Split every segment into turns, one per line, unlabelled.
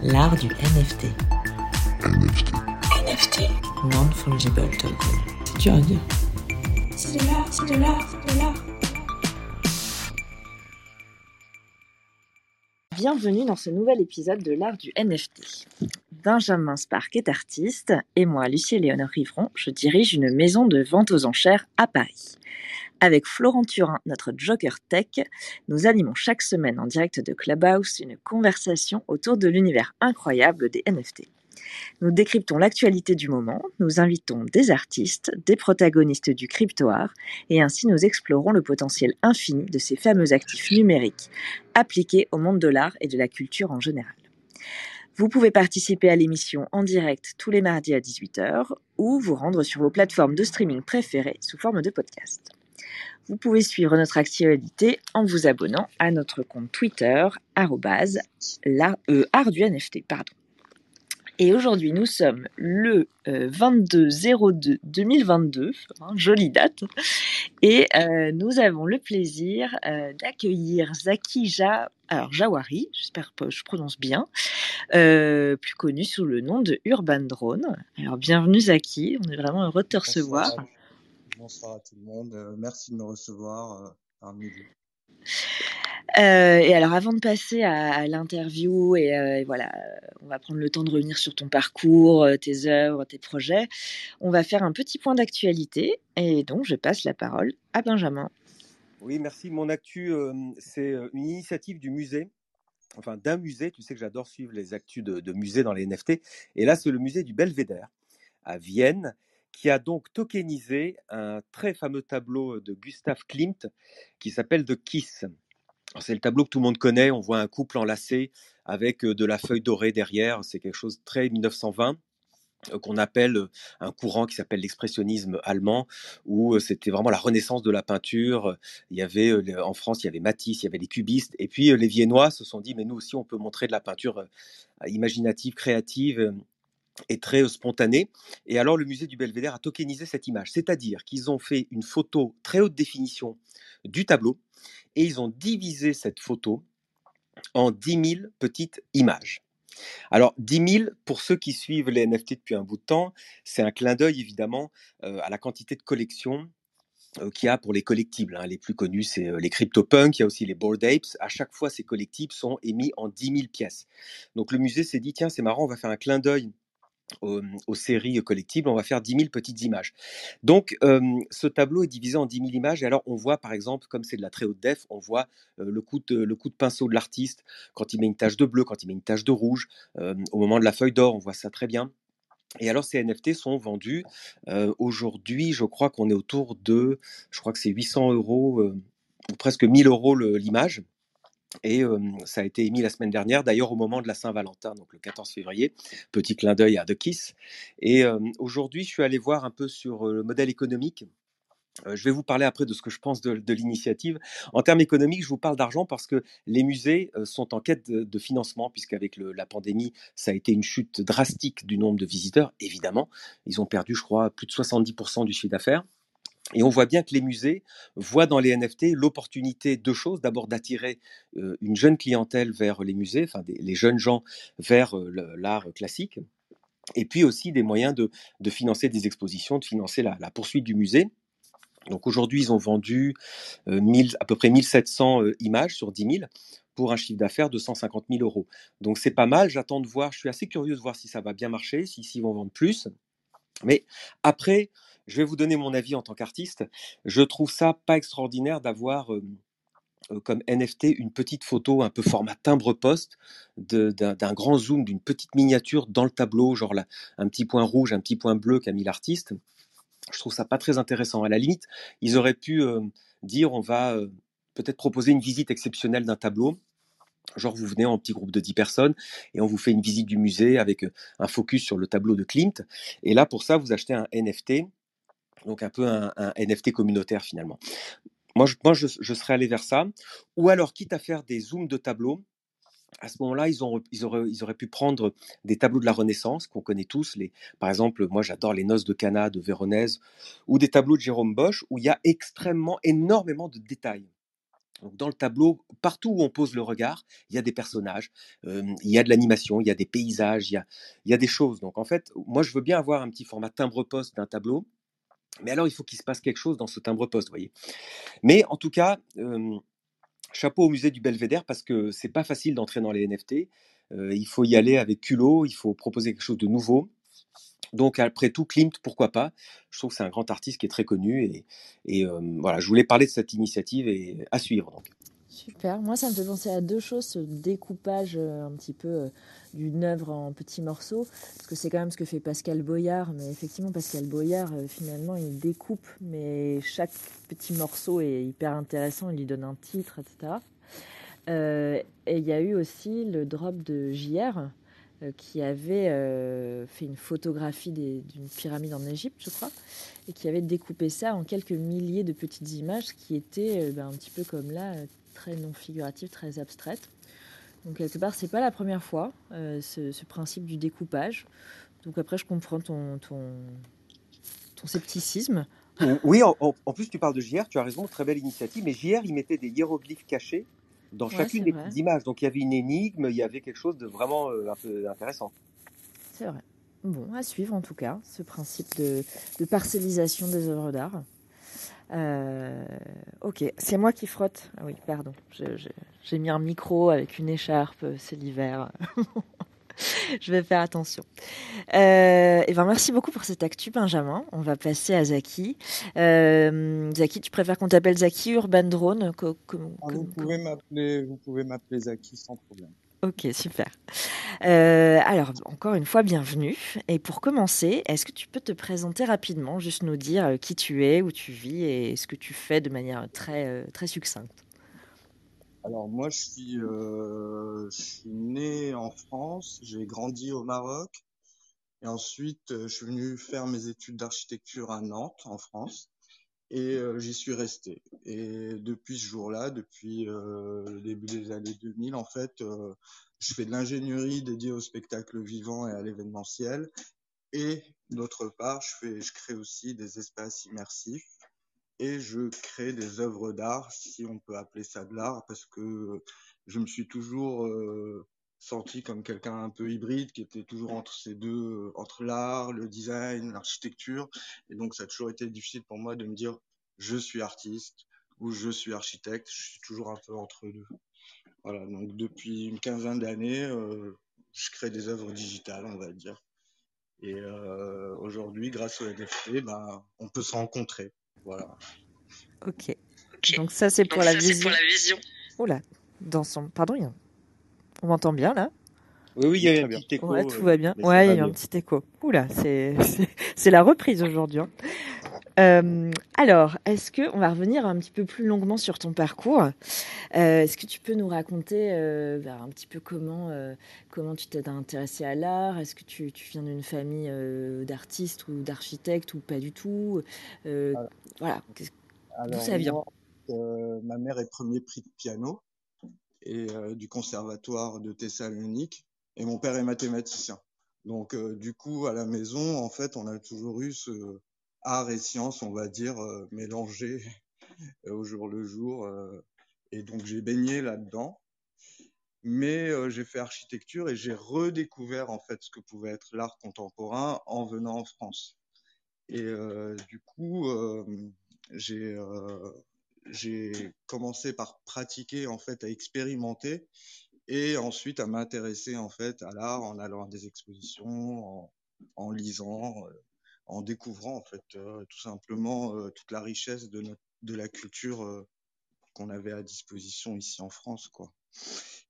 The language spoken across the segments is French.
L'art du NFT.
NFT.
NFT.
Non-fungible token.
C'est dur à dire.
C'est de l'art, c'est de l'art, c'est de l'art.
Bienvenue dans ce nouvel épisode de l'art du NFT. Benjamin Spark est artiste et moi, Lucie Léonore Rivron, je dirige une maison de vente aux enchères à Paris. Avec Florent Turin, notre Joker Tech, nous animons chaque semaine en direct de Clubhouse une conversation autour de l'univers incroyable des NFT. Nous décryptons l'actualité du moment, nous invitons des artistes, des protagonistes du crypto art, et ainsi nous explorons le potentiel infini de ces fameux actifs numériques appliqués au monde de l'art et de la culture en général. Vous pouvez participer à l'émission en direct tous les mardis à 18h ou vous rendre sur vos plateformes de streaming préférées sous forme de podcast. Vous pouvez suivre notre actualité en vous abonnant à notre compte Twitter, arrobase, la, euh, art du NFT, pardon. Et aujourd'hui, nous sommes le euh, 22-02-2022, hein, jolie date, et euh, nous avons le plaisir euh, d'accueillir Zaki ja, alors Jawari, j'espère que je prononce bien, euh, plus connu sous le nom de Urban Drone. Alors bienvenue Zaki, on est vraiment heureux de te recevoir.
Bonsoir à tout le monde. Euh, merci de me recevoir euh, parmi vous.
Euh, et alors, avant de passer à, à l'interview, et, euh, et voilà, on va prendre le temps de revenir sur ton parcours, tes œuvres, tes projets. On va faire un petit point d'actualité, et donc je passe la parole à Benjamin.
Oui, merci. Mon actu, euh, c'est une initiative du musée, enfin d'un musée. Tu sais que j'adore suivre les actus de, de musées dans les NFT. Et là, c'est le musée du Belvédère à Vienne qui a donc tokenisé un très fameux tableau de Gustav Klimt qui s'appelle The Kiss. C'est le tableau que tout le monde connaît. On voit un couple enlacé avec euh, de la feuille dorée derrière. C'est quelque chose de très 1920 euh, qu'on appelle euh, un courant qui s'appelle l'expressionnisme allemand, où c'était vraiment la renaissance de la peinture. Il y avait en France, il y avait Matisse, il y avait les cubistes, et puis les Viennois se sont dit, mais nous aussi, on peut montrer de la peinture imaginative, créative et très spontanée. Et alors, le musée du Belvédère a tokenisé cette image, c'est-à-dire qu'ils ont fait une photo très haute définition du tableau, et ils ont divisé cette photo en 10 000 petites images. Alors, 10 000, pour ceux qui suivent les NFT depuis un bout de temps, c'est un clin d'œil évidemment euh, à la quantité de collections qu'il y a pour les collectibles. hein. Les plus connus, c'est euh, les CryptoPunks, il y a aussi les Bored Apes. À chaque fois, ces collectibles sont émis en 10 000 pièces. Donc, le musée s'est dit, tiens, c'est marrant, on va faire un clin d'œil aux, séries collectibles, on va faire 10 000 petites images. Donc, euh, ce tableau est divisé en 10 000 images. Et alors, on voit, par exemple, comme c'est de la très haute def, on voit euh, le, coup de, pinceau de l'artiste quand il met une tache de bleu, quand il met une tache de rouge. Euh, au moment de la feuille d'or, on voit ça très bien. Et alors, ces NFT sont vendus aujourd'hui, je crois qu'on est autour de, je crois que c'est 800 euros ou presque 1000 euros l'image. Et ça a été émis la semaine dernière, d'ailleurs au moment de la Saint-Valentin, donc le 14 février. Petit clin d'œil à The Kiss. Et aujourd'hui, je suis allé voir un peu sur le modèle économique. Je vais vous parler après de ce que je pense de, l'initiative. En termes économiques, je vous parle d'argent parce que les musées sont en quête de, de financement, puisqu'avec la pandémie, ça a été une chute drastique du nombre de visiteurs, évidemment. Ils ont perdu, je crois, plus de 70% du chiffre d'affaires. Et on voit bien que les musées voient dans les NFT l'opportunité de choses. D'abord d'attirer euh, une jeune clientèle vers les musées, enfin les jeunes gens vers euh, l'art classique. Et puis aussi des moyens de, financer des expositions, de financer la, poursuite du musée. Donc aujourd'hui, ils ont vendu euh, 1000 à peu près 1700 euh, images sur 10 000 pour un chiffre d'affaires de 150 000 euros. Donc c'est pas mal. J'attends de voir. Je suis assez curieux de voir si ça va bien marcher, si s'ils vont vendre plus. Mais après, je vais vous donner mon avis en tant qu'artiste. Je trouve ça pas extraordinaire d'avoir comme NFT une petite photo un peu format timbre-poste de- d'un grand zoom, d'une petite miniature dans le tableau, genre un petit point rouge, un petit point bleu qu'a mis l'artiste. Je trouve ça pas très intéressant. À la limite, ils auraient pu dire on va peut-être proposer une visite exceptionnelle d'un tableau. Genre, vous venez en petit groupe de 10 personnes et on vous fait une visite du musée avec un focus sur le tableau de Klimt. Et là, pour ça, vous achetez un NFT, donc un peu un, NFT communautaire finalement. Moi, je, moi je, serais allé vers ça. Ou alors, quitte à faire des zooms de tableaux, à ce moment-là, ils, ils, auraient, ils auraient pu prendre des tableaux de la Renaissance qu'on connaît tous. Les, par exemple, moi, j'adore les Noces de Cana de Véronèse ou des tableaux de Jérôme Bosch où il y a extrêmement, énormément de détails. Donc, dans le tableau, partout où on pose le regard, il y a des personnages, euh, il y a de l'animation, il y a des paysages, il y a, il y a des choses. Donc en fait, moi je veux bien avoir un petit format timbre-poste d'un tableau, mais alors il faut qu'il se passe quelque chose dans ce timbre-poste, vous voyez. Mais en tout cas, chapeau au musée du Belvédère parce que c'est pas facile d'entrer dans les NFT. Il faut y aller avec culot, il faut proposer quelque chose de nouveau. Donc après tout, Klimt, pourquoi pas? Je trouve que c'est un grand artiste qui est très connu et, voilà, je voulais parler de cette initiative et à suivre. Donc.
Super. Moi, ça me fait penser à deux choses, ce découpage euh, un petit peu euh, d'une œuvre en petits morceaux, parce que c'est quand même ce que fait Pascal Boyard, mais effectivement, Pascal Boyard, euh, finalement, il découpe, mais chaque petit morceau est hyper intéressant, il lui donne un titre, etc. Et il y a eu aussi le drop de JR, qui avait fait une photographie d'une pyramide en Égypte, je crois, et qui avait découpé ça en quelques milliers de petites images qui étaient ben, un petit peu comme là, très non figuratives, très abstraites. Donc quelque part, c'est pas la première fois euh, ce, ce principe du découpage. Donc après, je comprends ton, ton, ton scepticisme.
Oui, en, plus tu parles de JR, tu as raison, très belle initiative, mais JR, il mettait des hiéroglyphes cachés dans
Ouais,
chacune des petites images. Donc il y avait une énigme, il y avait quelque chose de vraiment euh, un peu intéressant.
C'est vrai. Bon, à suivre en tout cas, ce principe de, de parcellisation des œuvres d'art. Euh, ok, c'est moi qui frotte. Ah oui, pardon. J'ai mis un micro avec une écharpe, c'est l'hiver. je vais faire attention. Euh, et ben merci beaucoup pour cette actu, Benjamin. On va passer à Zaki. Euh, Zaki, tu préfères qu'on t'appelle Zaki Urban Drone com-
pouvez m'appeler, vous pouvez m'appeler Zaki sans problème.
Ok, super. Euh, alors, encore une fois, bienvenue. Et pour commencer, est-ce que tu peux te présenter rapidement, juste nous dire euh, qui tu es, où tu vis et ce que tu fais de manière très, euh, très succincte?
Alors moi, je suis, euh, je suis né en France, j'ai grandi au Maroc, et ensuite je suis venu faire mes études d'architecture à Nantes, en France, et euh, j'y suis resté. Et depuis ce jour-là, depuis euh, le début des années 2000, en fait, euh, je fais de l'ingénierie dédiée au spectacle vivant et à l'événementiel, et d'autre part, je fais, je crée aussi des espaces immersifs et je crée des œuvres d'art, si on peut appeler ça de l'art, parce que je me suis toujours euh, senti comme quelqu'un un peu hybride, qui était toujours entre ces deux, euh, entre l'art, le design, l'architecture, et donc ça a toujours été difficile pour moi de me dire je suis artiste ou je suis architecte, je suis toujours un peu entre deux. Voilà, donc depuis une quinzaine d'années, euh, je crée des œuvres digitales, on va dire. Et euh, aujourd'hui, grâce au NFT, ben, on peut se rencontrer. Voilà.
Ok. Donc ça, c'est pour, la
ça, c'est
vision.
pour la vision.
Oula, dans son... Pardon, il y a- on m'entend bien là?
Oui, oui, il y a eu un petit écho.
Ouais, tout
euh,
va bien. Ouais, il y a eu un petit écho. Oula, c'est la reprise aujourd'hui. hein. Euh, alors, est-ce que on va revenir un petit peu plus longuement sur ton parcours Euh, Est-ce que tu peux nous raconter euh, ben, un petit peu comment euh, comment tu t'es intéressé à l'art? Est-ce que tu, tu viens d'une famille euh, d'artistes ou d'architectes ou pas du tout? Euh,
Alors-
Voilà.
Alors,
ça vient?
moi, euh, ma mère est premier prix de piano et euh, du conservatoire de Thessalonique et mon père est mathématicien. Donc euh, du coup à la maison en fait on a toujours eu ce art et science on va dire euh, mélangés au jour le jour et donc j'ai baigné là-dedans. Mais euh, j'ai fait architecture et j'ai redécouvert en fait ce que pouvait être l'art contemporain en venant en France. Et euh, du coup euh, j'ai j'ai commencé par pratiquer en fait à expérimenter et ensuite à m'intéresser en fait à l'art en allant à des expositions, en, en lisant, euh, en découvrant en fait euh, tout simplement euh, toute la richesse de notre de la culture qu'on avait à disposition ici en France quoi.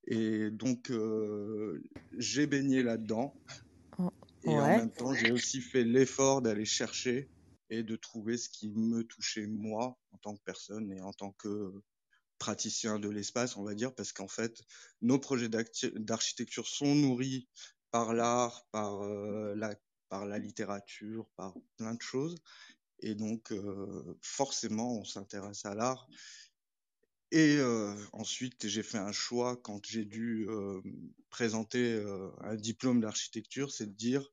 Et donc j'ai baigné là-dedans
Oh,
et en même temps j'ai aussi fait l'effort d'aller chercher et de trouver ce qui me touchait moi en tant que personne et en tant que praticien de l'espace, on va dire, parce qu'en fait, nos projets d'architecture sont nourris par l'art, par euh, la par la littérature, par plein de choses, et donc euh, forcément, on s'intéresse à l'art. Et euh, ensuite, j'ai fait un choix quand j'ai dû présenter un diplôme d'architecture, c'est de dire,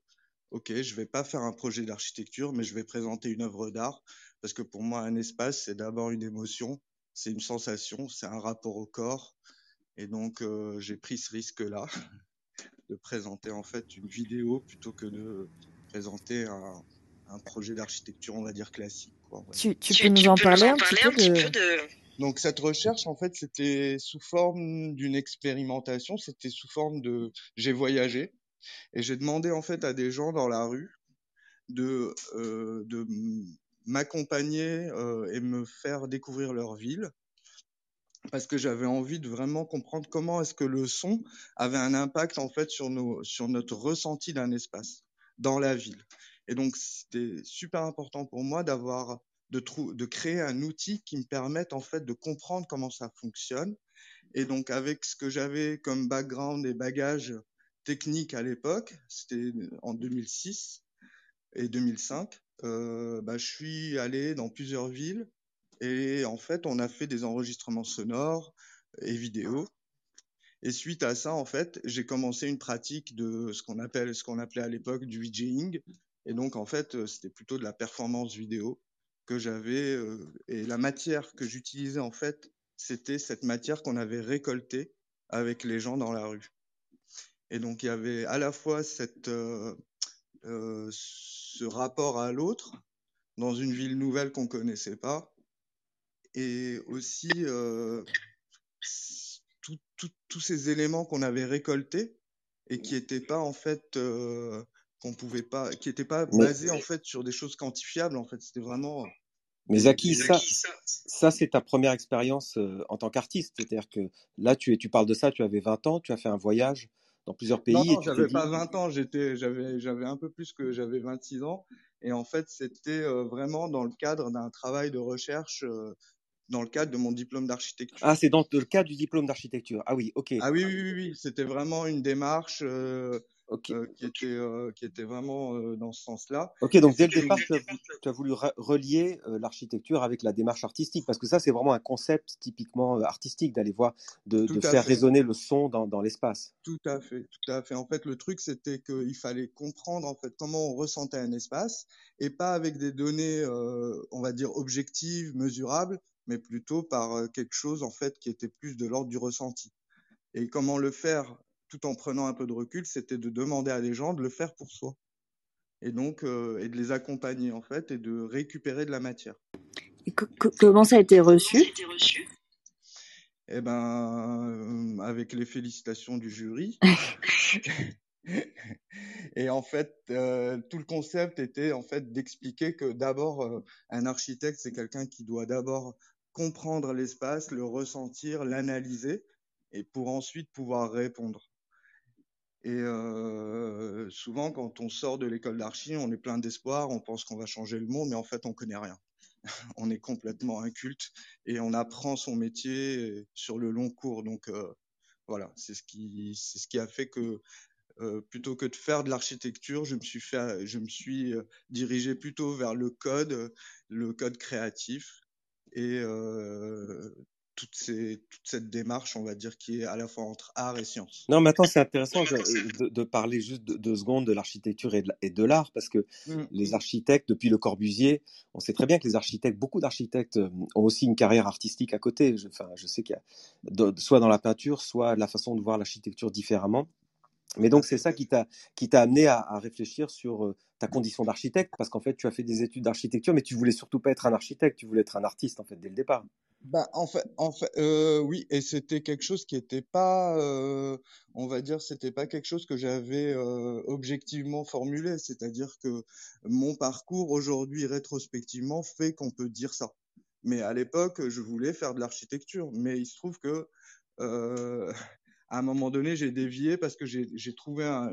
ok, je vais pas faire un projet d'architecture, mais je vais présenter une œuvre d'art, parce que pour moi, un espace, c'est d'abord une émotion, c'est une sensation, c'est un rapport au corps. Et donc, euh, j'ai pris ce risque-là de présenter en fait une vidéo plutôt que de présenter un, un projet d'architecture, on va dire classique. Quoi, ouais.
Tu, tu, peux nous en parler un petit peu de...
de... Donc cette recherche, en fait, c'était sous forme d'une expérimentation, c'était sous forme de j'ai voyagé et j'ai demandé en fait à des gens dans la rue de euh, m'accompagner euh, et me faire découvrir leur ville parce que j'avais envie de vraiment comprendre comment est-ce que le son avait un impact en fait sur notre ressenti d'un espace dans la ville. Et donc c'était super important pour moi d'avoir de, créer un outil qui me permette en fait de comprendre comment ça fonctionne. Et donc avec ce que j'avais comme background et bagage technique à l'époque, c'était en 2006 et 2005, euh, bah, je suis allé dans plusieurs villes et en fait on a fait des enregistrements sonores et vidéo. Et suite à ça, en fait, j'ai commencé une pratique de ce qu'on appelle, ce qu'on appelait à l'époque du VJing. Et donc, en fait, c'était plutôt de la performance vidéo que j'avais euh, et la matière que j'utilisais en fait, c'était cette matière qu'on avait récoltée avec les gens dans la rue. Et donc il y avait à la fois cette euh, euh, ce rapport à l'autre dans une ville nouvelle qu'on connaissait pas et aussi euh, tous ces éléments qu'on avait récoltés et qui n'étaient pas en fait euh, qu'on pouvait pas, qui pas basé en fait sur des choses quantifiables. En fait, c'était vraiment.
Mais Zaki, ça, ça c'est ta première expérience euh, en tant qu'artiste. C'est-à-dire que là, tu, tu parles de ça, tu avais 20 ans, tu as fait un voyage dans plusieurs pays.
Non, non j'avais pas 20 ans, j'étais, j'avais, j'avais un peu plus que j'avais 26 ans. Et en fait, c'était euh, vraiment dans le cadre d'un travail de recherche euh, dans le cadre de mon diplôme d'architecture.
Ah, c'est dans le cadre du diplôme d'architecture. Ah oui, ok.
Ah oui, oui, oui, oui. c'était vraiment une démarche euh, okay. euh, qui, était, euh, qui était vraiment euh, dans ce sens-là.
Ok, donc dès le départ, tu as, tu as voulu relier l'architecture avec la démarche artistique, parce que ça, c'est vraiment un concept typiquement artistique d'aller voir, de, de faire fait. résonner le son dans, dans l'espace.
Tout à fait, tout à fait. En fait, le truc, c'était qu'il fallait comprendre en fait comment on ressentait un espace, et pas avec des données, on va dire objectives, mesurables, mais plutôt par quelque chose en fait qui était plus de l'ordre du ressenti. Et comment le faire tout en prenant un peu de recul, c'était de demander à des gens de le faire pour soi. Et donc, euh, et de les accompagner en fait, et de récupérer de la matière.
Et comment ça a été reçu?
Eh ben, euh, avec les félicitations du jury. et en fait, euh, tout le concept était en fait d'expliquer que d'abord, euh, un architecte, c'est quelqu'un qui doit d'abord comprendre l'espace, le ressentir, l'analyser, et pour ensuite pouvoir répondre. Et euh, souvent, quand on sort de l'école d'archi, on est plein d'espoir, on pense qu'on va changer le monde, mais en fait, on connaît rien. on est complètement inculte et on apprend son métier sur le long cours. Donc euh, voilà, c'est ce qui, c'est ce qui a fait que euh, plutôt que de faire de l'architecture, je me suis fait, je me suis dirigé plutôt vers le code, le code créatif et euh, toute, ces, toute cette démarche, on va dire, qui est à la fois entre art et science.
Non, maintenant c'est intéressant de, parler juste de, deux secondes de l'architecture et de l'art, parce que mmh. les architectes, depuis Le Corbusier, on sait très bien que les architectes, beaucoup d'architectes ont aussi une carrière artistique à côté. Je, enfin, je sais qu'il y a soit dans la peinture, soit la façon de voir l'architecture différemment. Mais donc c'est ça qui t'a qui t'a amené à, réfléchir sur euh, ta condition d'architecte parce qu'en fait tu as fait des études d'architecture mais tu voulais surtout pas être un architecte, tu voulais être un artiste en fait dès le départ.
Bah en fait euh, oui et c'était quelque chose qui était pas euh, on va dire c'était pas quelque chose que j'avais objectivement formulé, c'est-à-dire que mon parcours aujourd'hui rétrospectivement fait qu'on peut dire ça. Mais à l'époque, je voulais faire de l'architecture, mais il se trouve que à un moment donné, j'ai dévié parce que j'ai trouvé un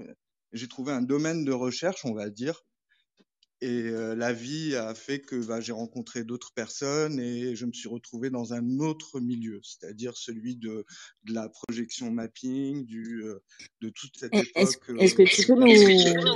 j'ai trouvé un domaine de recherche, on va dire, et euh, la vie a fait que bah, j'ai rencontré d'autres personnes et je me suis retrouvé dans un autre milieu, c'est-à-dire celui de, de, la projection mapping, du, euh, de toute cette époque.
Est-ce est que tu peux nous,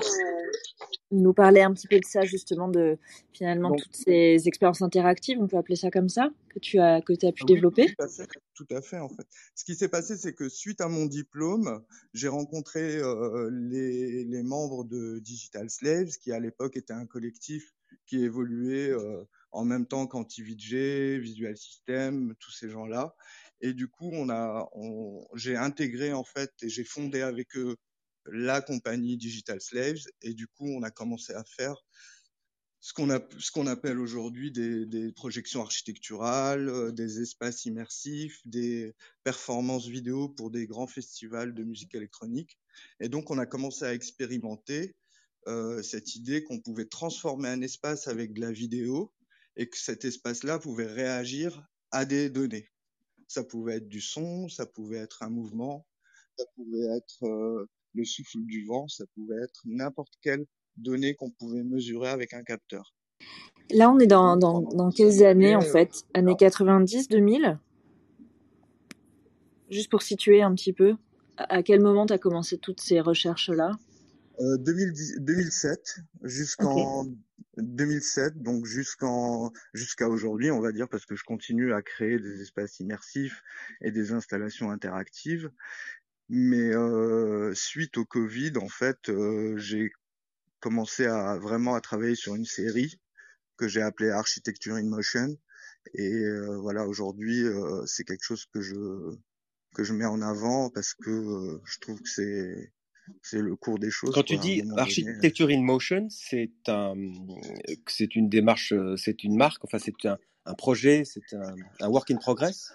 nous parler un petit peu de ça justement de finalement Donc, toutes ces expériences interactives, on peut appeler ça comme ça, que tu as que tu as pu
oui,
développer
tout à, fait, tout à fait en fait. Ce qui s'est passé, c'est que suite à mon diplôme, j'ai rencontré euh, les, les membres de Digital Slaves, qui à l'époque était un collectif qui évoluait euh, en même temps qu'AntiVJ, Visual System, tous ces gens-là. Et du coup, on a, on, j'ai intégré en fait et j'ai fondé avec eux la compagnie Digital Slaves. Et du coup, on a commencé à faire ce qu'on appelle aujourd'hui des, des, projections architecturales, euh, des espaces immersifs, des performances vidéo pour des grands festivals de musique électronique. Et donc, on a commencé à expérimenter euh, cette idée qu'on pouvait transformer un espace avec de la vidéo et que cet espace-là pouvait réagir à des données. Ça pouvait être du son, ça pouvait être un mouvement, ça pouvait être euh, le souffle du vent, ça pouvait être n'importe quelle données qu'on pouvait mesurer avec un capteur.
Là, on est dans, dans, dans quelles années en fait? Années 90, 2000 Juste pour situer un petit peu, à quel moment tu as commencé toutes ces recherches-là?
Euh, 2007 jusqu'en okay. 2007, donc jusqu'en jusqu'à aujourd'hui, on va dire, parce que je continue à créer des espaces immersifs et des installations interactives. Mais euh, suite au Covid, en fait, euh, j'ai commencé à vraiment à travailler sur une série que j'ai appelée Architecture in Motion. Et euh, voilà, aujourd'hui, c'est quelque chose que je que je mets en avant parce que je trouve que c'est c'est le cours des choses.
Quand tu dis Architecture in Motion, c'est un c'est une démarche, c'est une marque, enfin c'est un un projet, c'est un, un, work in progress,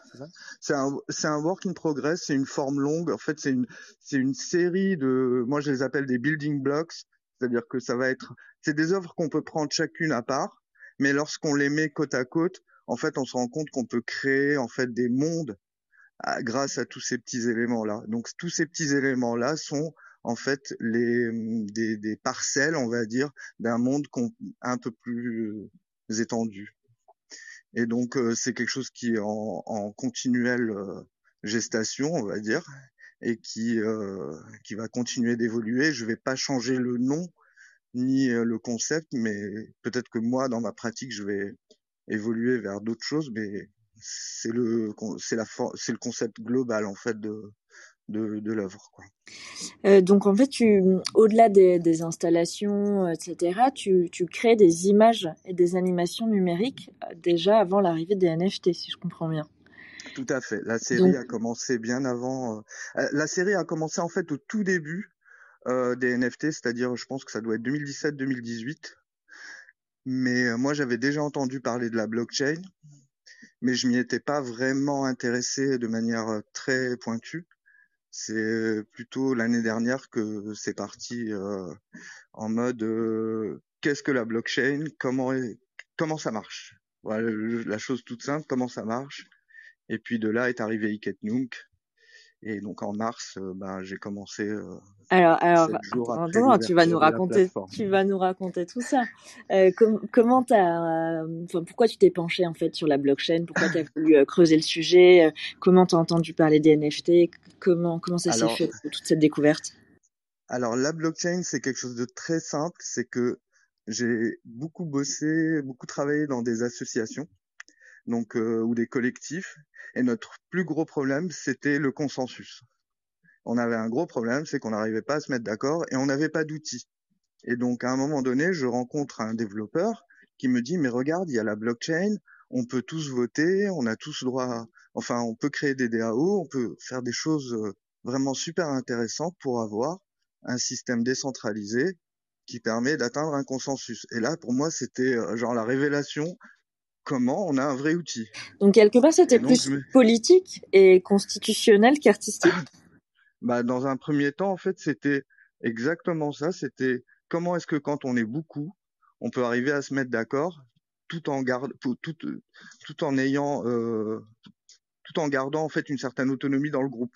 c'est
un, c'est un work in progress, c'est une forme longue. En fait, c'est une, c'est une série de, moi je les appelle des building blocks, c'est-à-dire que ça va être, c'est des œuvres qu'on peut prendre chacune à part, mais lorsqu'on les met côte à côte, en fait, on se rend compte qu'on peut créer en fait des mondes à, grâce à tous ces petits éléments-là. Donc tous ces petits éléments-là sont en fait les des, des parcelles, on va dire, d'un monde un peu plus étendu. Et donc euh, c'est quelque chose qui est en, en continuelle euh, gestation, on va dire, et qui euh, qui va continuer d'évoluer. Je vais pas changer le nom ni le concept, mais peut-être que moi dans ma pratique je vais évoluer vers d'autres choses, mais c'est le c'est la c'est le concept global en fait de de, de l'œuvre.
Euh, donc en fait, tu, au-delà des, des, installations, etc., tu, tu, crées des images et des animations numériques déjà avant l'arrivée des NFT, si je comprends bien.
Tout à fait. La série donc... a commencé bien avant. Euh, la série a commencé en fait au tout début euh, des NFT, c'est-à-dire, je pense que ça doit être 2017-2018. Mais euh, moi, j'avais déjà entendu parler de la blockchain, mais je m'y étais pas vraiment intéressé de manière très pointue. C'est plutôt l'année dernière que c'est parti euh, en mode euh, qu'est-ce que la blockchain, comment comment ça marche? Voilà la chose toute simple, comment ça marche? Et puis de là est arrivé Iket Nunk. Et donc en mars, euh, ben, j'ai commencé.
alors, alors, attends, tu vas nous raconter, tu vas nous raconter tout ça. Euh, com comment t'as, enfin, pourquoi tu t'es penché en fait sur la blockchain? Pourquoi tu as voulu creuser le sujet? Comment t'as entendu parler des NFT Comment comment ça s'est fait toute cette découverte?
Alors la blockchain, c'est quelque chose de très simple. C'est que j'ai beaucoup bossé, beaucoup travaillé dans des associations, donc euh, ou des collectifs. Et notre plus gros problème, c'était le consensus. On avait un gros problème, c'est qu'on n'arrivait pas à se mettre d'accord et on n'avait pas d'outils. Et donc à un moment donné, je rencontre un développeur qui me dit mais regarde, il y a la blockchain, on peut tous voter, on a tous droit, enfin on peut créer des DAO, on peut faire des choses vraiment super intéressantes pour avoir un système décentralisé qui permet d'atteindre un consensus. Et là, pour moi, c'était genre la révélation comment on a un vrai outil.
Donc quelque part, c'était plus politique et constitutionnel qu'artistique.
bah, dans un premier temps, en fait, c'était exactement ça. C'était comment est-ce que quand on est beaucoup, on peut arriver à se mettre d'accord tout en garde, tout, tout en ayant, euh, tout en gardant en fait une certaine autonomie dans le groupe.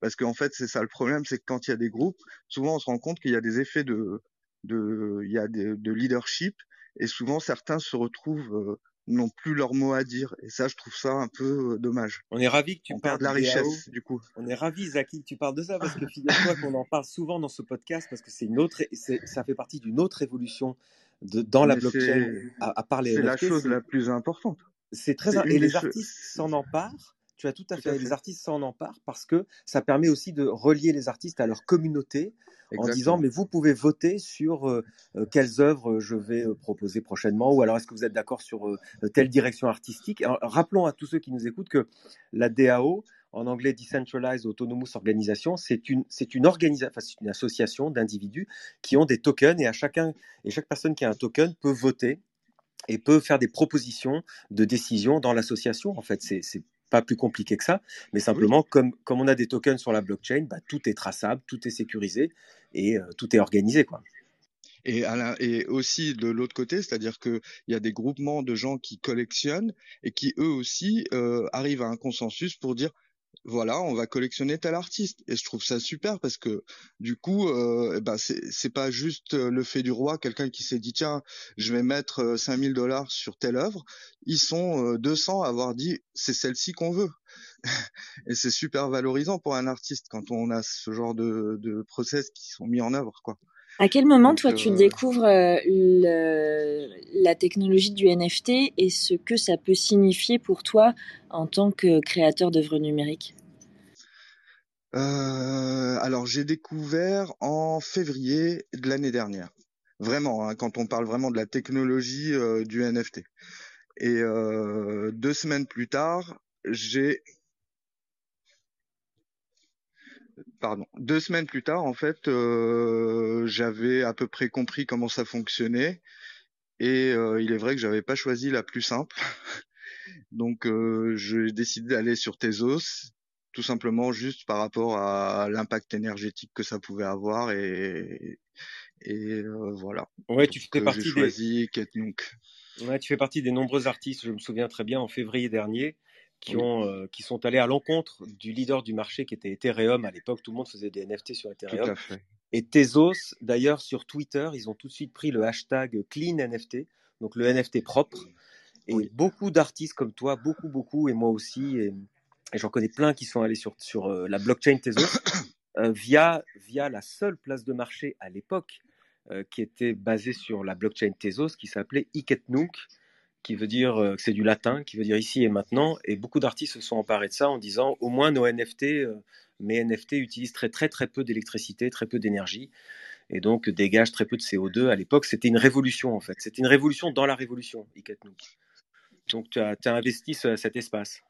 Parce qu'en fait, c'est ça le problème, c'est que quand il y a des groupes, souvent on se rend compte qu'il y a des effets de, de, il y a de, de leadership, et souvent certains se retrouvent euh, n'ont plus leur mot à dire. Et ça, je trouve ça un peu dommage.
On est ravi que tu
on
parles
de la richesse, du coup.
On est ravi, Zaki, que tu parles de ça parce que figure-toi qu'on en parle souvent dans ce podcast parce que c'est une autre, ça fait partie d'une autre évolution de, dans la blockchain à, à part les
C'est la chose la plus importante.
C'est très et les artistes s'en emparent. Tu as tout à
Tout
fait.
à
Les artistes s'en emparent parce que ça permet aussi de relier les artistes à leur communauté en disant mais vous pouvez voter sur euh, euh, quelles œuvres je vais euh, proposer prochainement ou alors est-ce que vous êtes d'accord sur euh, telle direction artistique? Alors, rappelons à tous ceux qui nous écoutent que la DAO, en anglais Decentralized Autonomous Organization, c'est une, c'est une, organisa- enfin, c'est une association d'individus qui ont des tokens et à chacun et chaque personne qui a un token peut voter et peut faire des propositions de décision dans l'association. En fait, c'est c'est pas plus compliqué que ça, mais simplement comme comme on a des tokens sur la blockchain, bah, tout est traçable, tout est sécurisé et euh, tout est organisé quoi.
Et, aussi de l'autre côté, c'est-à-dire qu'il y a des groupements de gens qui collectionnent et qui eux aussi euh, arrivent à un consensus pour dire voilà, on va collectionner tel artiste. Et je trouve ça super parce que du coup, euh, ben c'est pas juste euh, le fait du roi, quelqu'un qui s'est dit tiens, je vais mettre euh, 5000 dollars sur telle œuvre. Ils sont euh, 200 à avoir dit c'est celle-ci qu'on veut. et c'est super valorisant pour un artiste quand on a ce genre de, de process qui sont mis en œuvre, quoi.
À quel moment,
Donc,
toi, tu
euh,
découvres euh, le- la technologie du NFT et ce que ça peut signifier pour toi en tant que créateur d'œuvres numériques?
Euh, alors j'ai découvert en février de l'année dernière. Vraiment, hein, quand on parle vraiment de la technologie euh, du NFT. Et euh, deux semaines plus tard, j'ai pardon, deux semaines plus tard, en fait, euh, j'avais à peu près compris comment ça fonctionnait. Et euh, il est vrai que j'avais pas choisi la plus simple. Donc euh, j'ai décidé d'aller sur Tezos, tout simplement juste par rapport à l'impact énergétique que ça pouvait avoir et et voilà.
Ouais, tu fais
j'ai
partie des. Ouais, tu fais partie des nombreux artistes, je me souviens très bien, en février dernier, qui, ont, euh, qui sont allés à l'encontre du leader du marché qui était Ethereum. À l'époque, tout le monde faisait des NFT sur
Tout
Ethereum.
à fait.
Et Tezos, d'ailleurs, sur Twitter, ils ont tout de suite pris le hashtag Clean NFT, donc le NFT propre. Et
Oui.
beaucoup d'artistes comme toi, beaucoup, beaucoup, et moi aussi, et, et j'en connais plein qui sont allés sur, sur euh, la blockchain Tezos euh, via, via la seule place de marché à l'époque qui était basée sur la blockchain Tezos qui s'appelait Iketnunk, qui veut dire, euh, c'est du latin, qui veut dire ici et maintenant. Et beaucoup d'artistes se sont emparés de ça en disant au moins nos NFT, euh, mes NFT utilisent très très très peu d'électricité, très peu d'énergie et donc dégagent très peu de CO2. À l'époque, c'était une révolution en fait. C'était une révolution dans la révolution, Iketnunk. Donc tu as, investi ce- cet espace.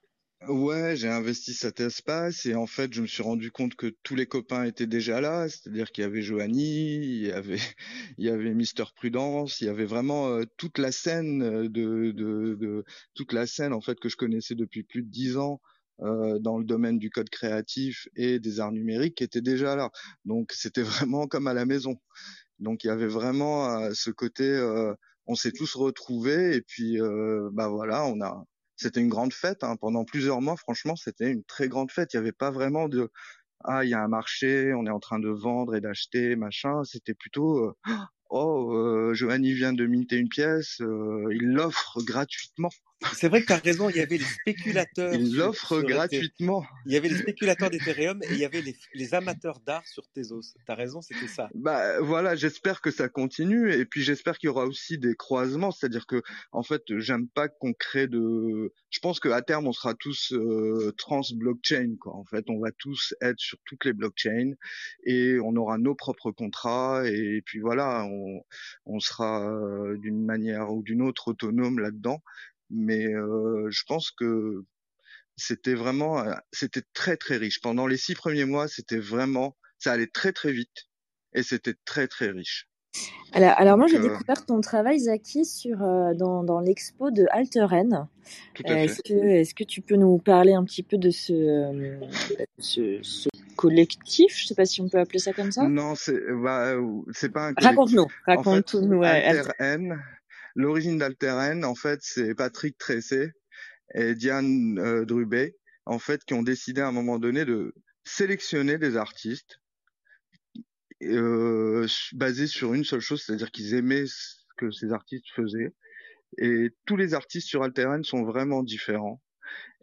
Ouais, j'ai investi cet espace et en fait, je me suis rendu compte que tous les copains étaient déjà là, c'est-à-dire qu'il y avait Joanie, il y avait, il y avait Mister Prudence, il y avait vraiment euh, toute la scène euh, de, de, de, toute la scène en fait que je connaissais depuis plus de dix ans euh, dans le domaine du code créatif et des arts numériques qui était déjà là. Donc c'était vraiment comme à la maison. Donc il y avait vraiment euh, ce côté, on s'est tous retrouvés et puis bah voilà, on a c'était une grande fête hein. pendant plusieurs mois. Franchement, c'était une très grande fête. Il y avait pas vraiment de ah il y a un marché, on est en train de vendre et d'acheter machin. C'était plutôt euh, oh euh, Giovanni vient de minter une pièce, euh, il l'offre gratuitement.
C'est vrai que tu as raison, il y avait les spéculateurs.
Il
sur-
l'offre
sur Ethe-
gratuitement.
Il y avait les spéculateurs d'Ethereum et il y avait les, les amateurs d'art sur Tezos. Tu as raison, c'était ça.
Bah voilà, j'espère que ça continue et puis j'espère qu'il y aura aussi des croisements, c'est-à-dire que en fait, j'aime pas qu'on crée de je pense qu'à terme on sera tous euh, trans blockchain quoi. En fait, on va tous être sur toutes les blockchains et on aura nos propres contrats et puis voilà, on on sera euh, d'une manière ou d'une autre autonome là-dedans, mais je pense que c'était vraiment c'était très très riche. Pendant les six premiers mois, c'était vraiment ça allait très très vite et c'était très très riche.
Alors, alors moi, j'ai découvert ton travail, Zaki, sur, euh, dans, dans l'expo de Alteren. Euh,
fait.
Est-ce que, est-ce que tu peux nous parler un petit peu de ce, euh, ce, ce collectif? Je sais pas si on peut appeler ça comme ça.
Non, c'est bah, c'est pas un collectif.
Raconte-nous,
En fait,
raconte-nous. ouais, Alter-
Alter-N, l'origine d'Alter-N, en fait, c'est Patrick Tressé et Diane euh, en fait, qui ont décidé à un moment donné de sélectionner des artistes euh, basés sur une seule chose, c'est-à-dire qu'ils aimaient ce que ces artistes faisaient. Et tous les artistes sur Alteren sont vraiment différents.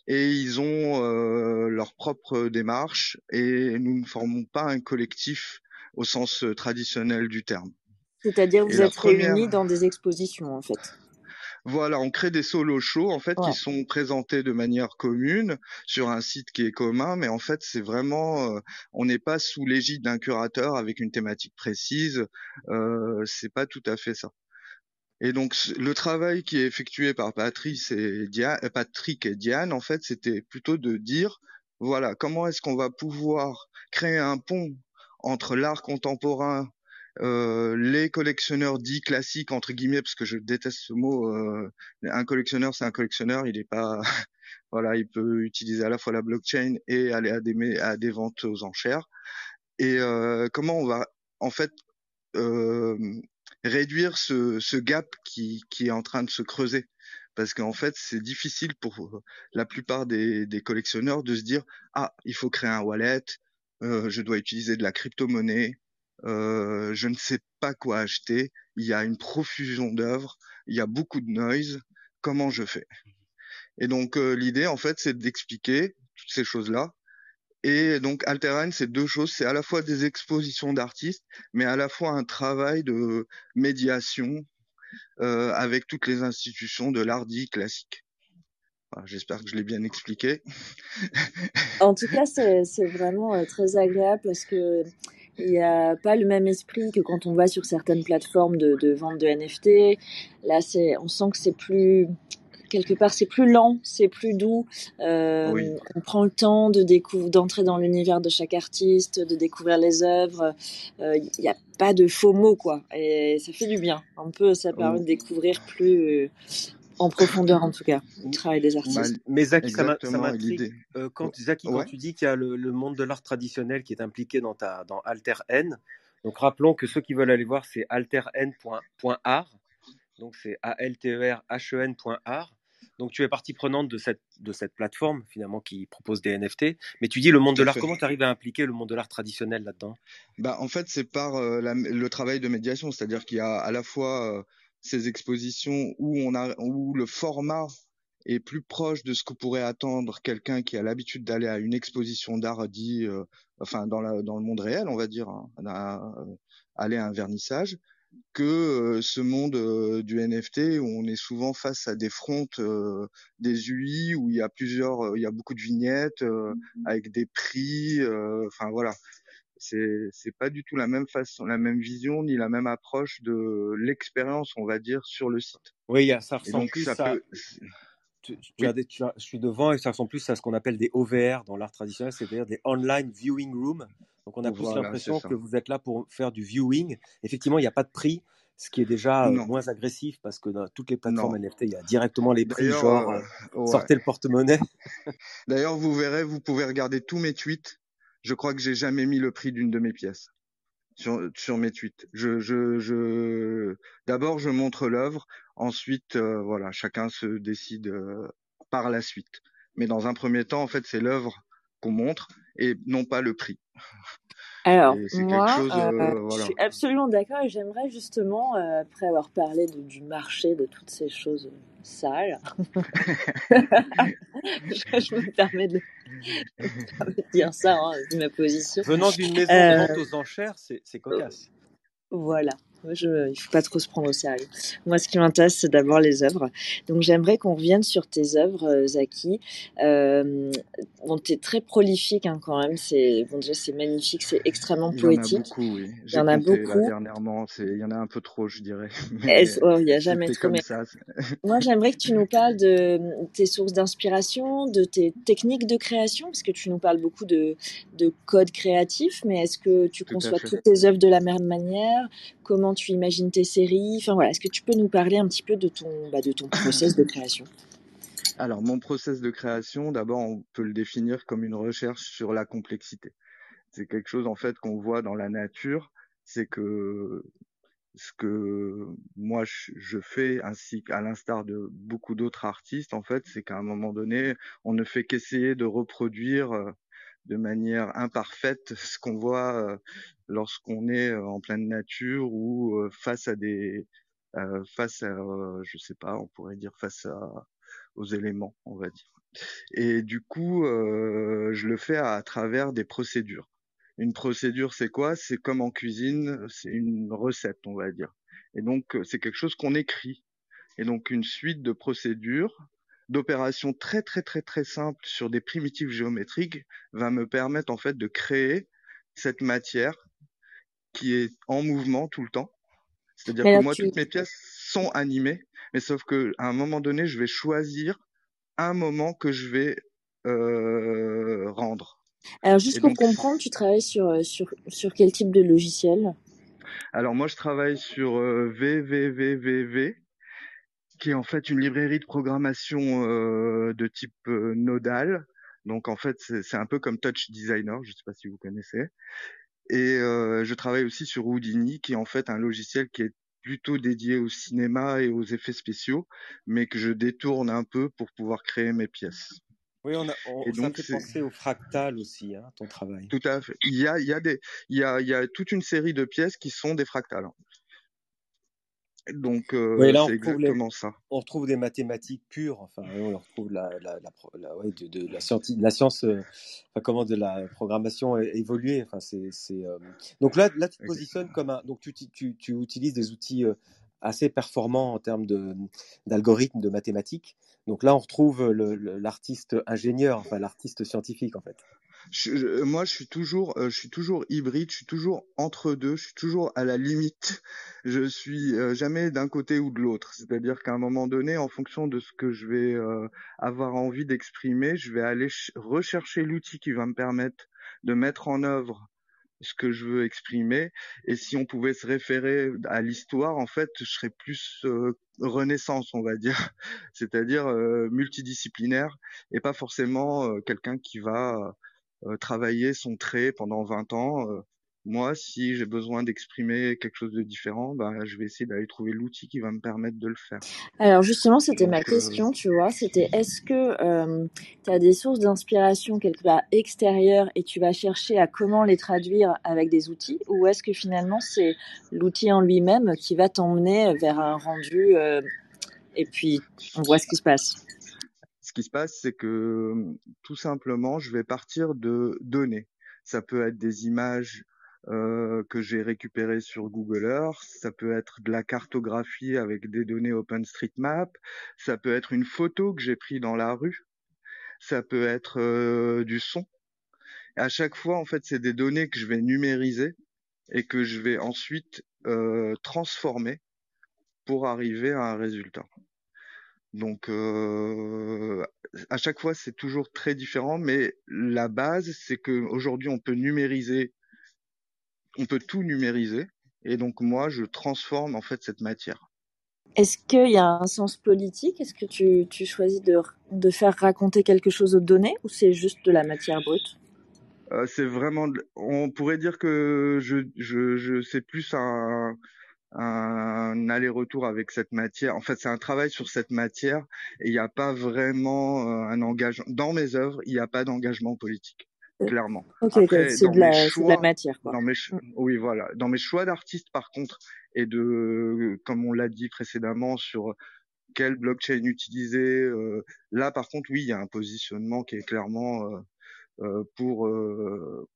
Et ils ont euh, leur propre démarche et nous ne formons pas un collectif au sens euh, traditionnel du terme.
C'est-à-dire, vous êtes
première,
réunis dans des expositions, en fait.
Voilà, on crée des solo shows en fait
Ouais.
qui sont présentés de manière commune sur un site qui est commun, mais en fait c'est vraiment, euh, on n'est pas sous l'égide d'un curateur avec une thématique précise. Euh, c'est pas tout à fait ça. Et donc le travail qui est effectué par Patrice et Diane, euh, Patrick et Diane, en fait, c'était plutôt de dire, voilà, comment est-ce qu'on va pouvoir créer un pont entre l'art contemporain, euh, les collectionneurs dits classiques entre guillemets, parce que je déteste ce mot. euh, un collectionneur, c'est un collectionneur, il est pas, voilà, il peut utiliser à la fois la blockchain et aller à des à des ventes aux enchères. Et euh, comment on va en fait euh, réduire ce, ce gap qui, qui est en train de se creuser? Parce qu'en fait, c'est difficile pour euh, la plupart des, des collectionneurs de se dire ah, il faut créer un wallet, je dois utiliser de la crypto-monnaie, euh, je ne sais pas quoi acheter, il y a une profusion d'œuvres, il y a beaucoup de noise, comment je fais? Et donc euh, l'idée, en fait, c'est d'expliquer toutes ces choses-là et donc Alteraine, c'est deux choses. C'est à la fois des expositions d'artistes, mais à la fois un travail de médiation euh, avec toutes les institutions de l'art dit classique. J'espère que je l'ai bien expliqué.
En tout cas, c'est c'est vraiment euh, très agréable parce que il n'y a pas le même esprit que quand on va sur certaines plateformes de, de vente de NFT. Là, c'est, on sent que c'est plus, quelque part, c'est plus lent, c'est plus doux. Euh,
Oui.
On prend le temps de découvrir, d'entrer dans l'univers de chaque artiste, de découvrir les œuvres. Euh, Il n'y a pas de faux mots, quoi. Et ça fait du bien. Un peu, ça permet de découvrir plus euh, en profondeur, en tout cas, le travail des
Bah,
artistes.
Mais Zaki, ça m'intrigue. Euh, quand, Zaki, quand tu dis qu'il y a le, le monde de l'art traditionnel qui est impliqué dans, ta, dans Alter N, donc rappelons que ceux qui veulent aller voir, c'est altern.art. Donc c'est A-L-T-E-R-H-E-N.art. Donc tu es partie prenante de cette, de cette plateforme finalement qui propose des NFT. Mais tu dis le monde de l'art, comment tu arrives à impliquer le monde de l'art traditionnel là-dedans?
Bah, en fait, c'est par euh, la- le travail de médiation, c'est-à-dire qu'il y a à la fois euh, ces expositions où on a où le format est plus proche de ce que pourrait attendre quelqu'un qui a l'habitude d'aller à une exposition d'art dit, euh, enfin dans la dans le monde réel, on va dire, hein, à- euh, aller à un vernissage, que euh, ce monde euh, du NFT où on est souvent face à des frontes, euh, des UI où il y a plusieurs, il y a beaucoup de vignettes euh, avec des prix, euh, enfin voilà c'est c'est pas du tout la même façon, la même vision ni la même approche de l'expérience, on va dire, sur le site.
Oui, ça ressemble
donc
plus
ça
à.
peut,
tu- tu
Oui.
as des- tu as- je suis devant et ça ressemble plus à ce qu'on appelle des OVR dans l'art traditionnel, c'est-à-dire des online viewing rooms. Donc on a plus
Voilà,
l'impression que vous êtes là pour faire du viewing. Effectivement, il n'y a pas de prix, ce qui est déjà
Non.
moins agressif parce que dans toutes les plateformes
Non.
NFT, il y a directement les prix, genre
euh,
euh,
ouais.
sortez le porte-monnaie.
D'ailleurs, vous verrez, vous pouvez regarder tous mes tweets. Je crois que j'ai jamais mis le prix d'une de mes pièces sur mes tweets. Je je je d'abord je montre l'œuvre, ensuite euh, voilà, chacun se décide euh, par la suite. Mais dans un premier temps, en fait, c'est l'œuvre qu'on montre et non pas le prix.
Alors, moi,
chose,
euh,
euh,
je suis absolument d'accord et j'aimerais justement, euh, après avoir parlé de- du marché, de toutes ces choses sales, je, je me permets de, je me permets de dire ça, hein, c'est ma position.
Venant d'une maison
Euh,
de vente aux enchères, c'est c'est cocasse.
Voilà. Je, il faut pas trop se prendre au sérieux. Moi, ce qui m'intéresse, c'est d'abord les œuvres. Donc, j'aimerais qu'on revienne sur tes œuvres, euh, Zaki. Euh, bon, t'es très prolifique hein, quand même. C'est bon, déjà, c'est magnifique, c'est extrêmement
Il y en a
poétique.
beaucoup, oui.
Il y en a
compté là
beaucoup.
dernièrement, il y en a un peu trop, je dirais.
Oh, il n'y a jamais trop,
comme
mais
ça. c'est-
Moi, j'aimerais que tu nous parles de tes sources d'inspiration, de tes techniques de création, parce que tu nous parles beaucoup de, de code créatif, mais est-ce que tu
Tout
conçois toutes tes œuvres de la même manière? Comment tu imagines tes séries Enfin voilà, est-ce que tu peux nous parler un petit peu de ton, bah, de ton process de création?
Alors, mon process de création, d'abord, on peut le définir comme une recherche sur la complexité. C'est quelque chose, en fait, qu'on voit dans la nature. C'est que ce que moi je, fais, ainsi qu'à l'instar de beaucoup d'autres artistes, en fait, c'est qu'à un moment donné, on ne fait qu'essayer de reproduire euh, de manière imparfaite ce qu'on voit euh, lorsqu'on est en pleine nature ou face à des, euh, face à, je sais pas, on pourrait dire face à, aux éléments, on va dire. Et du coup, euh, je le fais à travers des procédures. Une procédure, c'est quoi? C'est comme en cuisine, c'est une recette, on va dire. Et donc, c'est quelque chose qu'on écrit. Et donc une suite de procédures, d'opérations très très très très simples sur des primitifs géométriques va me permettre en fait de créer cette matière qui est en mouvement tout le temps. C'est-à-dire que moi,
tu-
toutes mes pièces sont animées, mais sauf que à un moment donné, je vais choisir un moment que je vais euh, rendre.
Alors, juste pour
donc,
comprendre, tu travailles sur, euh, sur, sur quel type de logiciel?
Alors moi, je travaille sur euh, VVVVV, qui est en fait une librairie de programmation euh, de type euh, nodal. Donc en fait, c'est un peu comme Touch Designer, je ne sais pas si vous connaissez. Et euh, je travaille aussi sur Houdini, qui est en fait un logiciel qui est plutôt dédié au cinéma et aux effets spéciaux, mais que je détourne un peu pour pouvoir créer mes pièces.
Oui, on a, on-
Et
ça
donc,
fait penser au fractal aussi, hein, ton travail.
Tout à fait. Il y a, il y a des, il y a, il y a toute une série de pièces qui sont des fractales. Donc euh, c'est
les-
exactement ça.
On retrouve des mathématiques pures, enfin, on retrouve la, la, la, pro- la- ouais, de, de la, de la science, euh, enfin, comment, de la programmation évoluée. Enfin, c'est, euh, Donc là, là, tu te
Exactement.
positionnes comme un. Donc, tu, tu, tu, utilises des outils euh, assez performants en termes de, d'algorithmes, de mathématiques. Donc là, on retrouve l'artiste ingénieur, enfin, l'artiste scientifique, en fait.
Je- je- moi, je suis toujours, euh, je suis toujours hybride, je suis toujours entre deux, je suis toujours à la limite. Je suis euh, jamais d'un côté ou de l'autre. C'est-à-dire qu'à un moment donné, en fonction de ce que je vais euh, avoir envie d'exprimer, je vais aller ch- rechercher l'outil qui va me permettre de mettre en œuvre ce que je veux exprimer. Et si on pouvait se référer à l'histoire, en fait, je serais plus euh, renaissance, on va dire, c'est-à-dire euh, multidisciplinaire et pas forcément euh, quelqu'un qui va euh, travailler son trait pendant 20 ans. Euh, moi, si j'ai besoin d'exprimer quelque chose de différent, bah, je vais essayer d'aller trouver l'outil qui va me permettre de le faire.
Alors justement, c'était ma
euh,
question, tu vois, c'était est-ce que tu as des sources d'inspiration quelque part extérieures et tu vas chercher à comment les traduire avec des outils ou est-ce que finalement c'est l'outil en lui-même qui va t'emmener vers un rendu euh, et puis on voit ce qui se passe?
Ce qui se passe, c'est que tout simplement, je vais partir de données. Ça peut être des images euh, que j'ai récupérées sur Google Earth, ça peut être de la cartographie avec des données OpenStreetMap, ça peut être une photo que j'ai prise dans la rue, ça peut être euh, du son. À chaque fois, en fait, c'est des données que je vais numériser et que je vais ensuite euh, transformer pour arriver à un résultat. Donc euh, à chaque fois c'est toujours très différent, mais la base c'est que aujourd'hui on peut numériser, on peut tout numériser, et donc moi je transforme en fait cette matière.
Est-ce qu'il y a un sens politique? Est-ce que tu, tu choisis de, de faire raconter quelque chose aux données ou c'est juste de la matière brute?
Euh, c'est vraiment, on pourrait dire que je, je, je c'est plus un, un aller-retour avec cette matière. En fait, c'est un travail sur cette matière et il n'y a pas vraiment euh, un engagement. Dans mes œuvres, il n'y a pas d'engagement politique,
Euh,
clairement.
Ok, ok,
Après,
c'est
dans
de, la-
mes
c'est de
choix,
la matière quoi.
dans mes ch- oui, voilà, dans mes choix d'artistes, par contre, et de, comme on l'a dit précédemment, sur quelle blockchain utiliser. euh, là, par contre, oui, il y a un positionnement qui est clairement euh, pour euh,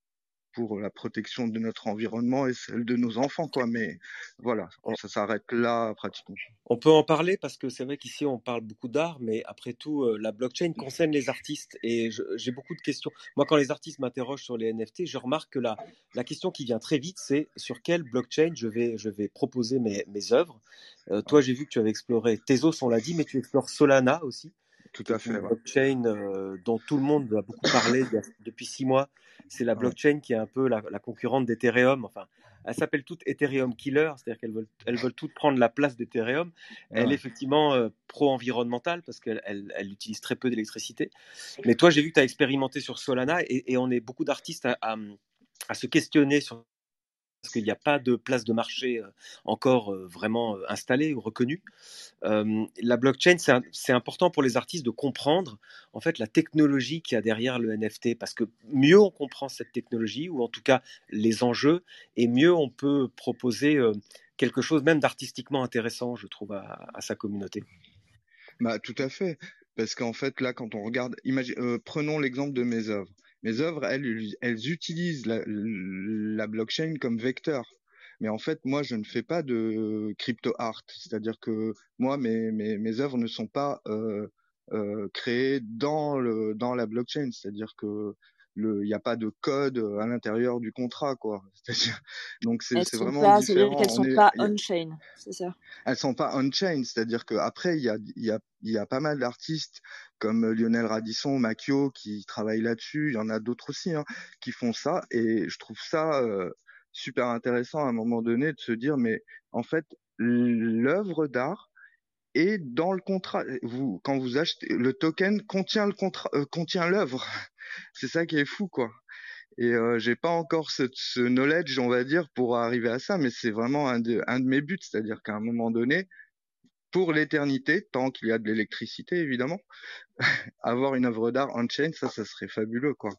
pour la protection de notre environnement et celle de nos enfants, quoi. Mais voilà, ça s'arrête là pratiquement.
on peut en parler parce que c'est vrai qu'ici on parle beaucoup d'art, mais après tout, euh, la blockchain concerne les artistes et j'ai beaucoup de questions. Moi, quand les artistes m'interrogent sur les NFT, je remarque que la, la question qui vient très vite, c'est sur quelle blockchain je vais, je vais proposer mes, mes œuvres. Euh, toi, j'ai vu que tu avais exploré Tezos, on l'a dit, mais tu explores Solana aussi.
Tout à fait.
une
Ouais.
blockchain euh, dont tout le monde a beaucoup parlé depuis six mois. C'est la
Ouais.
blockchain qui est un peu la, la concurrente d'Ethereum. Enfin, elles s'appellent toutes Ethereum Killer, c'est-à-dire qu'elles veulent, elles veulent toutes prendre la place d'Ethereum. Elle est effectivement euh, pro-environnementale parce qu'elle elle, elle utilise très peu d'électricité. Mais toi, j'ai vu que tu as expérimenté sur Solana et, et on est beaucoup d'artistes à, à- à se questionner sur parce qu'il n'y a pas de place de marché euh, encore euh, vraiment euh, installée ou reconnue. La blockchain, c'est important pour les artistes de comprendre en fait la technologie qu'il y a derrière le NFT, parce que mieux on comprend cette technologie, ou en tout cas les enjeux, et mieux on peut proposer quelque chose même d'artistiquement intéressant, je trouve, à, sa communauté.
Bah, tout à fait. Parce qu'en fait, là, quand on regarde, imagine, prenons l'exemple de mes œuvres. Mes œuvres, elles, elles utilisent la, la blockchain comme vecteur. Mais en fait, moi, je ne fais pas de crypto art, c'est-à-dire que moi, mes mes mes œuvres ne sont pas euh, euh, créées dans le dans la blockchain, c'est-à-dire que il n'y a pas de code à l'intérieur du contrat, quoi. C'est-à-dire donc c'est
Elles
vraiment
pas,
différent.
qu'elles
On
sont
est
pas on-chain, c'est ça?
elles sont pas on-chain, c'est-à-dire que après il y a il y a il y a pas mal d'artistes comme Lionel Radisson, Macchio qui travaillent là-dessus, il y en a d'autres aussi hein, qui font ça et je trouve ça euh, super intéressant à un moment donné de se dire mais en fait l'œuvre d'art est dans le contrat. Vous quand vous achetez le token contient le contrat euh, contient l'œuvre. C'est ça qui est fou quoi. Et euh, j'ai pas encore ce, ce knowledge, on va dire, pour arriver à ça, mais c'est vraiment un de, un de mes buts, c'est-à-dire qu'à un moment donné, pour l'éternité, tant qu'il y a de l'électricité, évidemment, avoir une œuvre d'art on-chain, ça, ça serait fabuleux, quoi.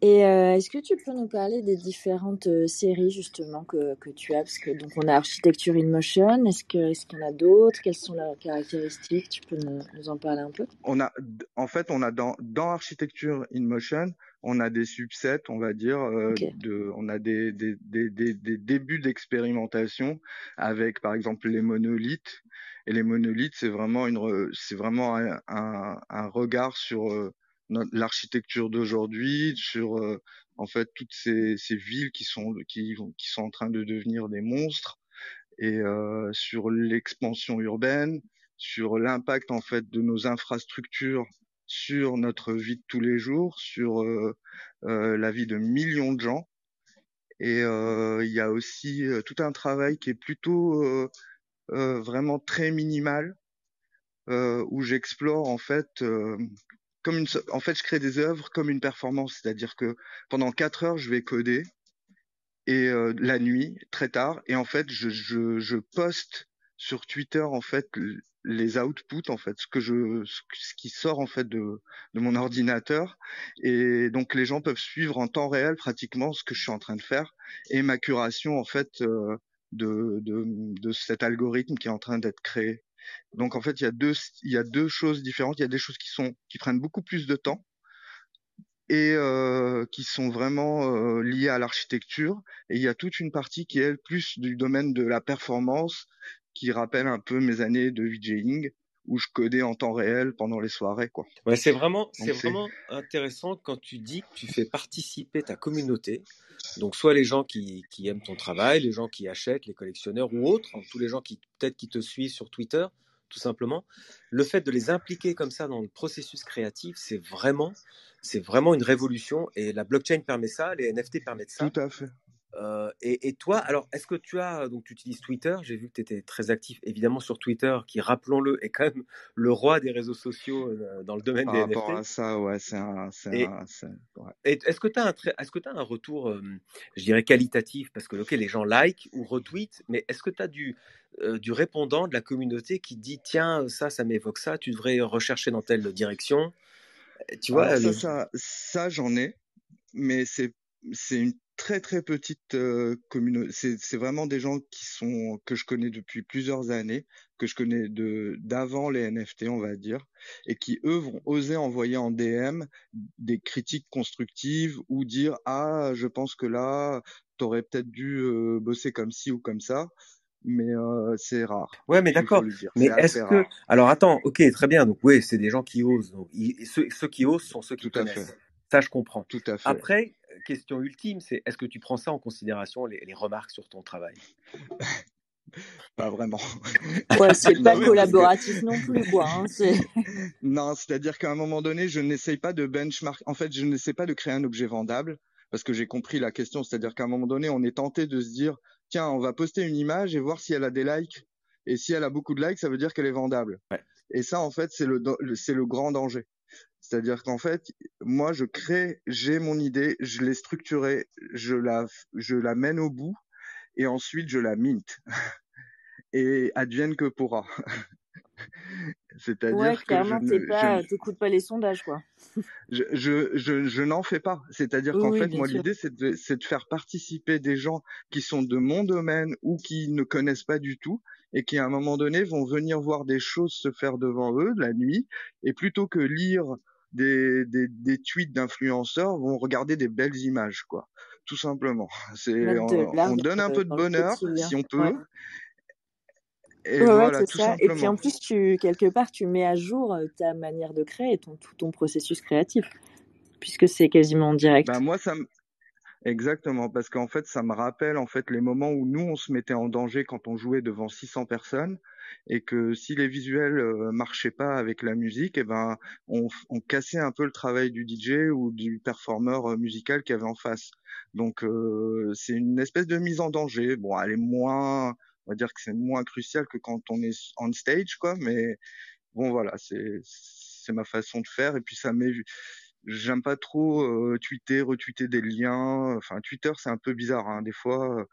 Et euh, est-ce que tu peux nous parler des différentes euh, séries justement que, que tu as? Parce que donc on a Architecture in Motion, est-ce que est-ce qu'il y en a d'autres? Quelles sont leurs caractéristiques? Tu peux nous, nous en parler un peu?
On a, en fait, on a dans, dans Architecture in Motion, on a des subsets, on va dire, euh, de, on a des, des, des, des, débuts d'expérimentation avec, par exemple, les monolithes. Et les monolithes, c'est vraiment une, c'est vraiment un, un, un regard sur euh, l'architecture d'aujourd'hui, sur euh, en fait toutes ces, ces villes qui sont qui, qui sont en train de devenir des monstres et euh, sur l'expansion urbaine, sur l'impact en fait de nos infrastructures sur notre vie de tous les jours, sur euh, euh, la vie de millions de gens. Et euh, il y a aussi euh, tout un travail qui est plutôt vraiment très minimal, où j'explore en fait en fait je crée des œuvres comme une performance, c'est-à-dire que pendant quatre heures je vais coder et euh, la nuit très tard. Et en fait je, je, je poste sur Twitter en fait les outputs en fait ce que je ce qui sort en fait de de mon ordinateur. Et donc les gens peuvent suivre en temps réel pratiquement ce que je suis en train de faire et ma curation en fait euh, de de de cet algorithme qui est en train d'être créé donc en fait il y a deux il y a deux choses différentes il y a des choses qui sont qui prennent beaucoup plus de temps et euh, qui sont vraiment euh, liées à l'architecture. Et il y a toute une partie qui est plus du domaine de la performance, qui rappelle un peu mes années de VJing, où je codais en temps réel pendant les soirées, quoi.
Ouais, c'est vraiment, c'est vraiment intéressant quand tu dis que tu fais participer ta communauté. Donc, soit les gens qui, qui aiment ton travail, les gens qui achètent, les collectionneurs ou autres, hein, tous les gens qui peut-être qui te suivent sur Twitter, tout simplement. Le fait de les impliquer comme ça dans le processus créatif, c'est vraiment, c'est vraiment une révolution. Et la blockchain permet ça, les NFT permettent ça.
tout à fait.
Euh, et, et toi, alors, est-ce que tu as, donc tu utilises Twitter, j'ai vu que tu étais très actif évidemment sur Twitter, qui, rappelons-le, est quand même le roi des réseaux sociaux euh, dans le domaine
Par
des
rapport à
NFT.
ça, ouais, c'est un, un, c'est- ouais.
est-ce que tu as un, trai- est-ce que tu as un retour, euh, je dirais, qualitatif, parce que ok, les gens like ou retweetent, mais est-ce que tu as du, du répondant de la communauté qui dit, tiens, ça, ça m'évoque ça, tu devrais rechercher dans telle direction, tu vois,
ça,
le-
ça, ça, j'en ai, mais c'est c'est une très très petite euh, communauté. C'est c'est vraiment des gens qui sont que je connais depuis plusieurs années, que je connais de d'avant les NFT, on va dire, et qui eux vont oser envoyer en DM des critiques constructives ou dire ah je pense que là t'aurais peut-être dû euh, bosser comme ci ou comme ça, mais euh, c'est rare.
Ouais, mais d'accord. Mais est-ce que...
rare.
Alors attends, ok, très bien. Donc oui, c'est des gens qui osent. Donc, ils- ceux, ceux qui osent sont ceux qui
Tout à fait,
connaissent. Ça, je comprends.
tout à fait.
Après, question ultime, c'est est-ce que tu prends ça en considération, les, les remarques sur ton travail?
Pas vraiment.
Ouais, c'est pas
mais parce que
collaboratif non plus, quoi. Hein, c'est...
Non, c'est-à-dire qu'à un moment donné, je n'essaye pas de benchmark. En fait, je n'essaie pas de créer un objet vendable parce que j'ai compris la question. C'est-à-dire qu'à un moment donné, on est tenté de se dire, tiens, on va poster une image et voir si elle a des likes. Et si elle a beaucoup de likes, ça veut dire qu'elle est vendable.
Ouais.
Et ça, en fait, c'est le, le- c'est le grand danger. C'est-à-dire qu'en fait, moi, je crée, j'ai mon idée, je l'ai structurée, je la, je la mène au bout et ensuite je la mint. Et advienne que pourra.
Ouais,
C'est-à-dire que je
clairement,
ne, je,
pas, t'écoutes pas les sondages, quoi.
je, je, je, je n'en fais pas. C'est-à-dire
Oui,
qu'en
oui,
fait, moi, l'idée, c'est de, c'est de faire participer des gens qui sont de mon domaine ou qui ne connaissent pas du tout et qui, à un moment donné, vont venir voir des choses se faire devant eux la nuit et plutôt que lire des, des, des tweets d'influenceurs, vont regarder des belles images, quoi. tout simplement. C'est on, donne un peu de bonheur si on
Ouais.
peut, et
Ouais, ouais,
voilà,
c'est
tout
ça. Et puis en plus, tu quelque part, tu mets à jour euh, ta manière de créer et ton, tout ton processus créatif, puisque c'est quasiment en direct.
moi, ça Exactement, parce qu'en fait, ça me rappelle en fait les moments où nous on se mettait en danger quand on jouait devant 600 personnes et que si les visuels euh, marchaient pas avec la musique, et ben on, on cassait un peu le travail du DJ ou du performeur euh, musical qu'il y avait en face. Donc euh, c'est une espèce de mise en danger. Bon, elle est moins, on va dire que c'est moins crucial que quand on est on stage quoi, mais bon voilà, c'est c'est ma façon de faire et puis ça m'est J'aime pas trop euh, tweeter, retweeter des liens. Enfin, Twitter, c'est un peu bizarre. Hein. Des fois,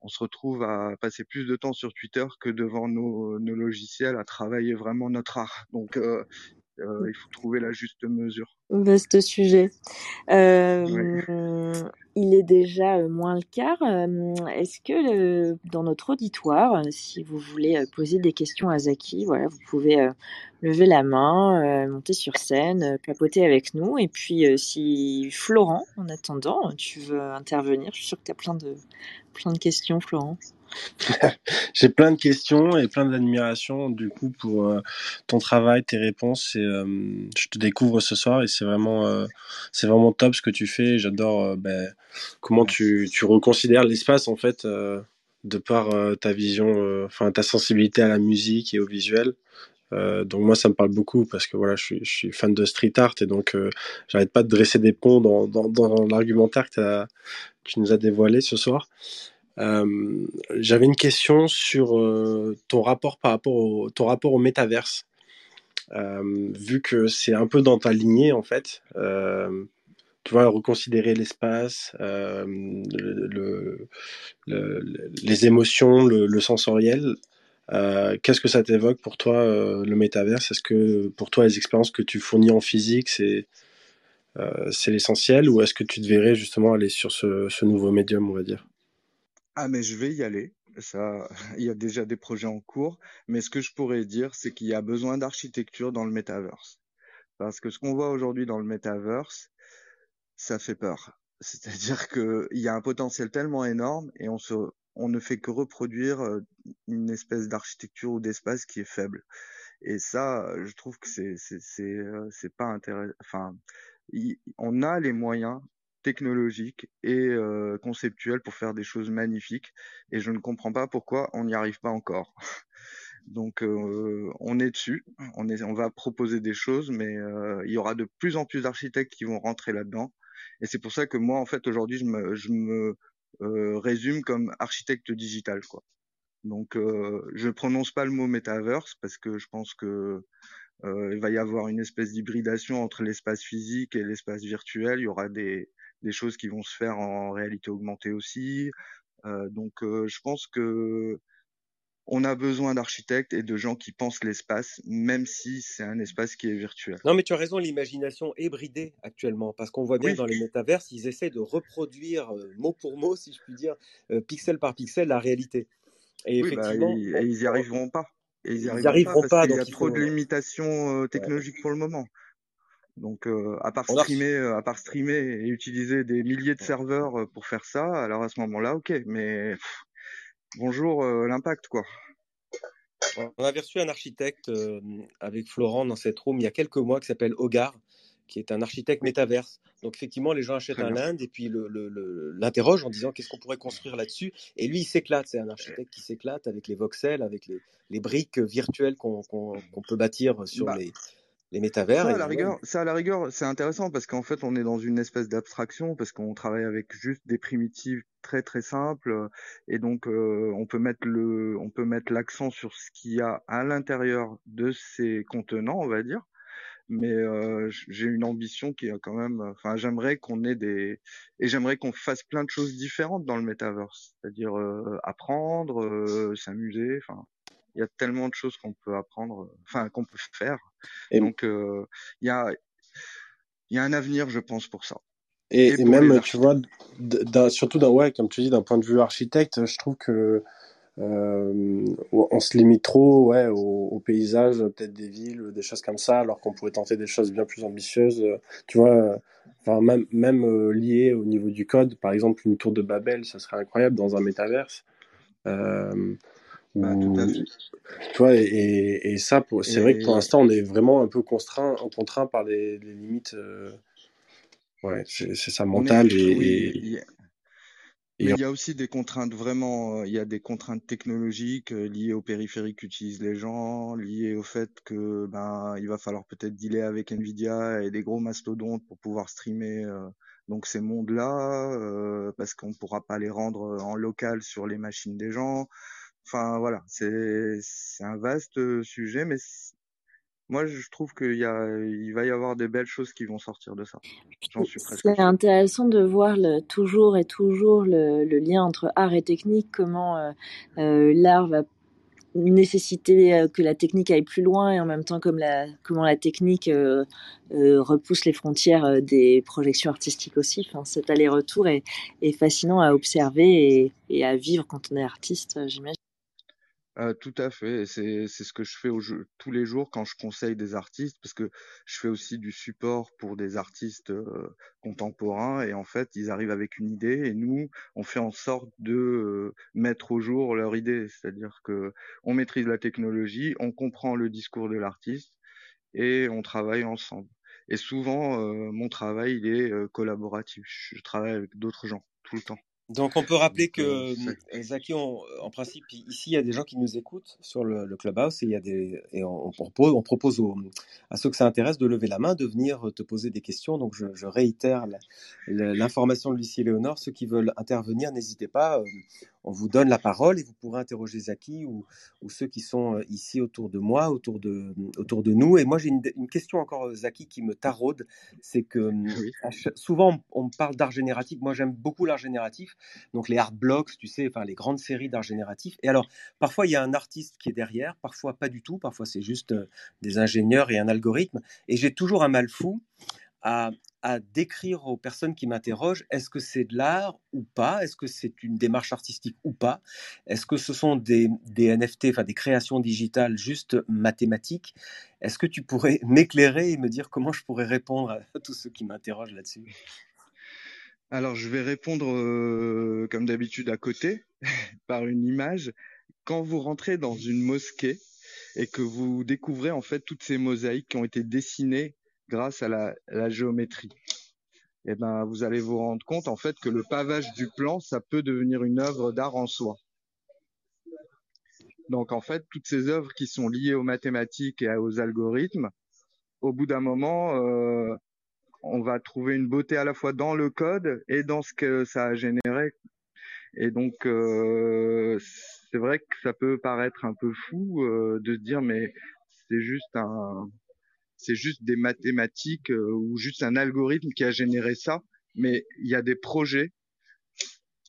on se retrouve à passer plus de temps sur Twitter que devant nos, nos logiciels à travailler vraiment notre art. Donc, il faut trouver la juste mesure.
Vaste sujet. Euh,
Oui.
il est déjà euh, moins le quart. Euh, Est-ce que euh, dans notre auditoire, euh, si vous voulez euh, poser des questions à Zaki, voilà, vous pouvez euh, lever la main, euh, monter sur scène, euh, papoter avec nous. Et puis, euh, si Florent, en attendant, tu veux intervenir, je suis sûre que tu as plein de, plein de questions, Florent?
J'ai plein de questions et plein d'admiration du coup pour euh, ton travail, tes réponses. Et, euh, je te découvre ce soir et c'est vraiment, euh, vraiment top ce que tu fais. J'adore ben, comment tu, tu reconsidères l'espace en fait de par ta vision, enfin ta sensibilité à la musique et au visuel. Donc moi ça me parle beaucoup parce que voilà je suis, fan de street art et donc j'arrête pas de dresser des ponts dans, l'argumentaire que tu nous as dévoilé ce soir. Euh, J'avais une question sur euh, ton rapport par rapport au ton rapport au métaverse. Euh, vu que c'est un peu dans ta lignée en fait, tu vois, reconsidérer l'espace, le, le- le- les émotions, le, sensoriel. Qu'est-ce que ça t'évoque pour toi le métaverse? Est-ce que pour toi les expériences que tu fournis en physique c'est euh, l'essentiel? Ou est-ce que tu te verrais justement aller sur ce nouveau médium on va dire?
Ah, mais je vais y aller. Ça, il y a déjà des projets en cours. Mais ce que je pourrais dire, c'est qu'il y a besoin d'architecture dans le metaverse. Parce que ce qu'on voit aujourd'hui dans le metaverse, ça fait peur. C'est-à-dire que il y a un potentiel tellement énorme et on se, on ne fait que reproduire euh, une espèce d'architecture ou d'espace qui est faible. Et ça, je trouve que c'est, c'est, c'est, euh, c'est pas intéressant. Enfin, on a les moyens technologiques et euh, conceptuels pour faire des choses magnifiques et je ne comprends pas pourquoi on n'y arrive pas encore. Donc euh, on est dessus, on est, on va proposer des choses, mais euh, il y aura de plus en plus d'architectes qui vont rentrer là-dedans. Et c'est pour ça que moi, en fait, aujourd'hui, je me, je me résume comme architecte digital, quoi. Donc je prononce pas le mot metaverse parce que je pense que il va y avoir une espèce d'hybridation entre l'espace physique et l'espace virtuel. Il y aura des, des choses qui vont se faire en réalité augmentée aussi. Euh, donc euh, je pense que on a besoin d'architectes et de gens qui pensent l'espace, même si c'est un espace qui est virtuel.
Non, mais tu as raison, l'imagination est bridée actuellement, parce qu'on voit bien
Oui,
dans les métaverses, ils essaient de reproduire euh, mot pour mot, si je puis dire, euh, pixel par pixel, la réalité. Et
oui, bah,
effectivement,
ils, et ils y arriveront pas. Et ils
n'y
arriveront pas parce
pas,
qu'il y a
il
trop de limitations euh,
ouais.
technologiques pour le moment. Donc, euh, à part
a
streamer, euh, à part streamer et utiliser des milliers de serveurs euh, pour faire ça, alors à ce moment-là, ok. Mais pff, bonjour euh, l'impact, quoi.
On avait reçu un architecte euh, avec Florent dans cette room il y a quelques mois qui s'appelle Hogar, qui est un architecte métaverse. Donc effectivement, les gens achètent un land et puis l'interrogent en disant qu'est-ce qu'on pourrait construire là-dessus. Et lui, il s'éclate. C'est un architecte qui s'éclate avec les voxels, avec les, les briques virtuelles qu'on peut bâtir sur
Bah,
les, les métavers.
Ça, à la rigueur, ça, à la rigueur, c'est intéressant parce qu'en fait, on est dans une espèce d'abstraction parce qu'on travaille avec juste des primitives très très simples euh, et donc euh, on peut mettre le, on peut mettre l'accent sur ce qu'il y a à l'intérieur de ces contenants, on va dire. Mais euh, j'ai une ambition qui est quand même, enfin, j'aimerais qu'on ait des et j'aimerais qu'on fasse plein de choses différentes dans le metaverse, c'est-à-dire euh, apprendre, euh, s'amuser, enfin. Il y a tellement de choses qu'on peut apprendre, euh, enfin qu'on peut faire.
Et,
Donc euh, il y a il y a un avenir, je pense, pour ça.
et, même, tu vois, surtout d'un, ouais, comme tu dis, d'un point de vue architecte, je trouve que euh, on se limite trop ouais, au, au paysage, peut-être des villes, des choses comme ça, alors qu'on pourrait tenter des choses bien plus ambitieuses. Tu vois, enfin, même, même euh, lié au niveau du code, par exemple, une tour de Babel, ça serait incroyable dans un métaverse. Euh,
Bah, tout à fait.
tu vois, et, et ça, c'est vrai que pour l'instant, on est vraiment un peu contraint, contraint par les, les limites. euh, ouais, c'est ça,
est,
mentales et,
oui, il y a-
et
mais il y a aussi des contraintes vraiment, il y a des contraintes technologiques euh, liées aux périphériques qu'utilisent les gens, liées au fait que ben il va falloir peut-être dealer avec Nvidia et des gros mastodontes pour pouvoir streamer euh, donc ces mondes-là, euh, parce qu'on pourra pas les rendre en local sur les machines des gens. Enfin voilà, c'est un vaste euh, sujet, mais moi je trouve qu'il y a, il va y avoir des belles choses qui vont sortir de ça. J'en suis presque
C'est intéressant de voir le, toujours et toujours le, le lien entre art et technique, comment euh, euh, l'art va nécessiter que la technique aille plus loin et en même temps comme la, comment la technique euh, euh, repousse les frontières des projections artistiques aussi. Enfin, cet aller-retour est, est fascinant à observer et, et à vivre quand on est artiste, j'imagine.
Euh, tout à fait, c'est ce que je fais au jeu, tous les jours quand je conseille des artistes, parce que je fais aussi du support pour des artistes euh, contemporains, et en fait, ils arrivent avec une idée, et nous, on fait en sorte de mettre au jour leur idée, c'est-à-dire que on maîtrise la technologie, on comprend le discours de l'artiste, et on travaille ensemble. Et souvent, mon travail, il est collaboratif. Je travaille avec d'autres gens tout le temps.
Donc on peut rappeler
Donc, euh,
que
c'est-
euh, Zaki, on- en principe, ici il y a des gens qui nous écoutent sur le, le clubhouse et il y a des et on, on propose, on propose aux- à ceux que ça intéresse de lever la main, de venir te poser des questions. Donc je, je réitère l'information de Lucie Léonore. Ceux qui veulent intervenir, n'hésitez pas. Euh, On vous donne la parole et vous pourrez interroger Zaki ou, ou ceux qui sont euh, ici autour de moi, autour de autour de nous. Et moi j'ai une, une question encore Zaki qui me taraude, c'est que
Oui.
chaque- souvent on, on me parle d'art génératif. Moi j'aime beaucoup l'art génératif donc les art blocks, tu sais, enfin les grandes séries d'art génératif. Et alors, parfois il y a un artiste qui est derrière, parfois pas du tout, parfois c'est juste euh, des ingénieurs et un algorithme. Et j'ai toujours un mal fou à, à décrire aux personnes qui m'interrogent est-ce que c'est de l'art ou pas? Est-ce que c'est une démarche artistique ou pas? Est-ce que ce sont des, des NFT, enfin des créations digitales juste mathématiques? Est-ce que tu pourrais m'éclairer et me dire comment je pourrais répondre à tous ceux qui m'interrogent là-dessus?
Alors, je vais répondre euh, comme d'habitude à côté par une image. Quand vous rentrez dans une mosquée et que vous découvrez en fait toutes ces mosaïques qui ont été dessinées grâce à la, géométrie, eh ben vous allez vous rendre compte en fait que le pavage du plan, ça peut devenir une œuvre d'art en soi. Donc en fait, toutes ces œuvres qui sont liées aux mathématiques et aux algorithmes, au bout d'un moment, euh, on va trouver une beauté à la fois dans le code et dans ce que ça a généré. Et donc, euh, c'est vrai que ça peut paraître un peu fou euh, de se dire, mais c'est juste un, c'est juste des mathématiques euh, ou juste un algorithme qui a généré ça. Mais il y a des projets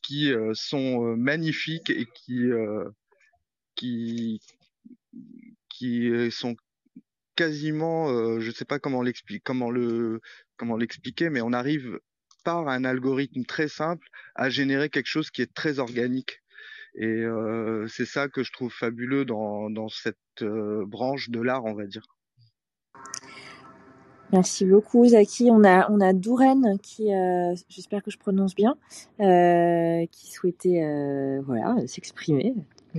qui euh, sont euh, magnifiques et qui, euh, qui, qui euh, sont quasiment, je sais pas comment l'expliquer, comment le, comment l'expliquer, mais on arrive par un algorithme très simple à générer quelque chose qui est très organique. Et euh, c'est ça que je trouve fabuleux dans, dans cette euh, branche de l'art, on va dire.
Merci beaucoup, Zaki. On a, on a Douren qui, euh, j'espère que je prononce bien, euh, qui souhaitait euh, voilà, s'exprimer.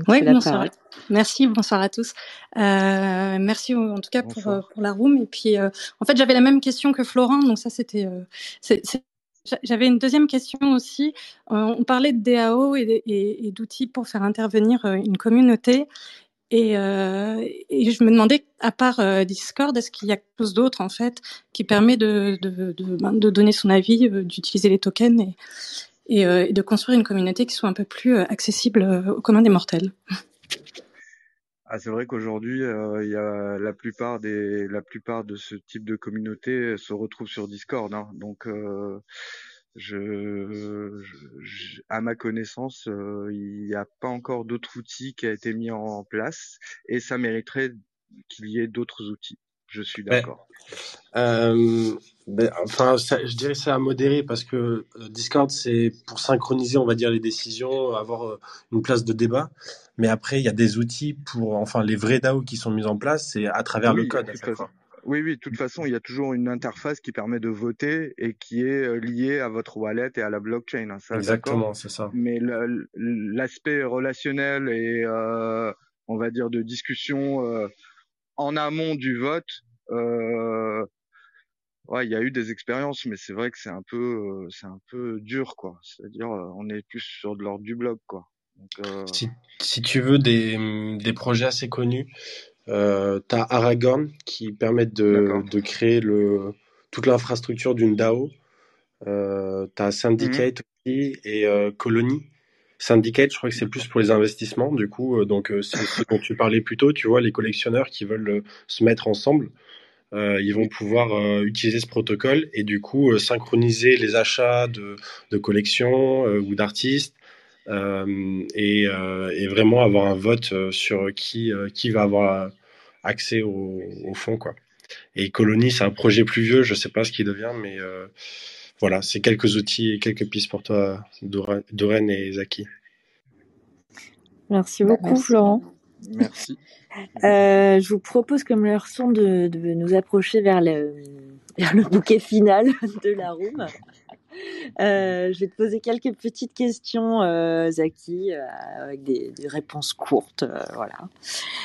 Oui, bonsoir. Merci, bonsoir à tous. Euh, merci en tout cas pour, euh, pour la room. Et puis, euh, en fait, j'avais la même question que Florent, donc ça, c'était. euh, j'avais une deuxième question aussi. Euh, on parlait de DAO et, d- et- et d'outils pour faire intervenir une communauté. Et, euh, et je me demandais, à part euh, Discord, est-ce qu'il y a quelque chose d'autre en fait qui permet de, de, de, ben, de donner son avis, euh, d'utiliser les tokens et, et, euh, de construire une communauté qui soit un peu plus euh, accessible au commun des mortels?
Ah, c'est vrai qu'aujourd'hui, il la plupart la plupart de ce type de communauté se retrouvent sur Discord. Hein. Donc, je, je- à ma connaissance, euh, il n'y a pas encore d'autres outils qui a été mis en place et ça mériterait qu'il y ait d'autres outils. Je suis
Ouais.
d'accord.
Euh, ben, enfin, ça- je dirais c'est à modérer parce que euh, Discord, c'est pour synchroniser, on va dire, les décisions, avoir euh, une place de débat. Mais après, il y a des outils pour, enfin, les vrais DAO qui sont mis en place, c'est à travers le code à chaque fois.
Oui, oui, de toute façon, il y a toujours une interface qui permet de voter et qui est euh, liée à votre wallet et à la blockchain, hein, ça.
Exactement, c'est ça.
Mais l'aspect relationnel et, euh, on va dire, de discussion euh, en amont du vote, euh, ouais, il y a eu des expériences, mais c'est vrai que c'est un peu, euh, c'est un peu dur, quoi. C'est-à-dire, euh, on est plus sur de l'ordre du bloc, quoi. Donc,
Si, si tu veux des, des projets assez connus, euh, tu as Aragorn qui permettent de, créer le, toute l'infrastructure d'une DAO. Euh, tu as Syndicate aussi et euh, Colony. Syndicate, je crois que c'est plus pour les investissements, du coup. euh, donc, euh, c'est ce dont tu parlais plus tôt, tu vois, les collectionneurs qui veulent euh, se mettre ensemble, euh, ils vont pouvoir euh, utiliser ce protocole et du coup euh, synchroniser les achats de, de collections ou d'artistes et, et vraiment avoir un vote sur qui, qui va avoir accès au, au fonds, quoi. Et Colony, c'est un projet plus vieux, je sais pas ce qu'il devient, mais euh, voilà, c'est quelques outils et quelques pistes pour toi, Doreen et Zaki.
Merci
Bah,
beaucoup,
merci.
Florent.
merci.
Euh, je vous propose, comme leur son, de, de nous approcher vers le, vers le bouquet final de la room. Euh, je vais te poser quelques petites questions, euh, Zaki, euh, avec des, des réponses courtes. euh, voilà.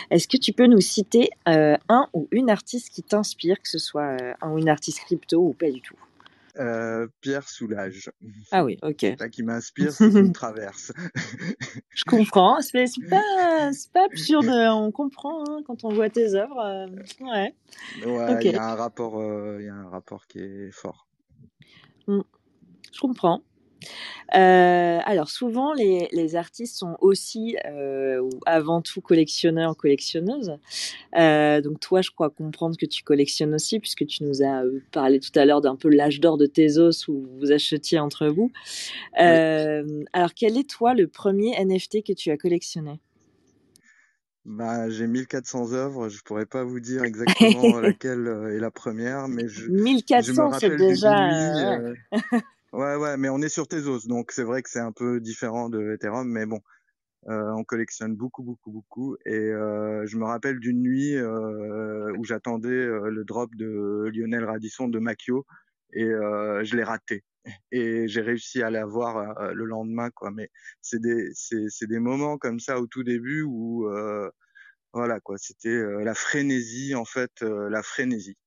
Est-ce que tu peux nous citer un ou une artiste qui t'inspire, que ce soit un ou une artiste crypto ou pas du tout?
Pierre Soulage.
Ah oui, ok.
C'est ça qui m'inspire, c'est une traverse.
Je comprends. C'est pas, pas absurde. On comprend hein, quand on voit tes œuvres. ouais.
Ouais, il y a un rapport, il y a un rapport qui est fort.
Je comprends. Euh, alors souvent les, les artistes sont aussi euh, ou avant tout collectionneurs collectionneuses. Euh, donc toi je crois comprendre que tu collectionnes aussi puisque tu nous as parlé tout à l'heure d'un peu l'âge d'or de Tezos où vous achetiez entre vous. Alors quel est toi le premier NFT que tu as collectionné?
Bah, j'ai 1400 œuvres, je pourrais pas vous dire exactement laquelle est la première, mais je, je me
1400 c'est
rappelle
déjà. Ouais.
Ouais, mais on est sur Tezos, donc c'est vrai que c'est un peu différent de Ethereum, mais bon, euh, on collectionne beaucoup, beaucoup, beaucoup. Et euh, je me rappelle d'une nuit euh, où j'attendais euh, le drop de Lionel Radisson de Macchio et euh, je l'ai raté. Et j'ai réussi à l'avoir euh, le lendemain, quoi. Mais c'est des, c'est, des moments comme ça au tout début où, voilà, quoi. C'était la frénésie, en fait, la frénésie.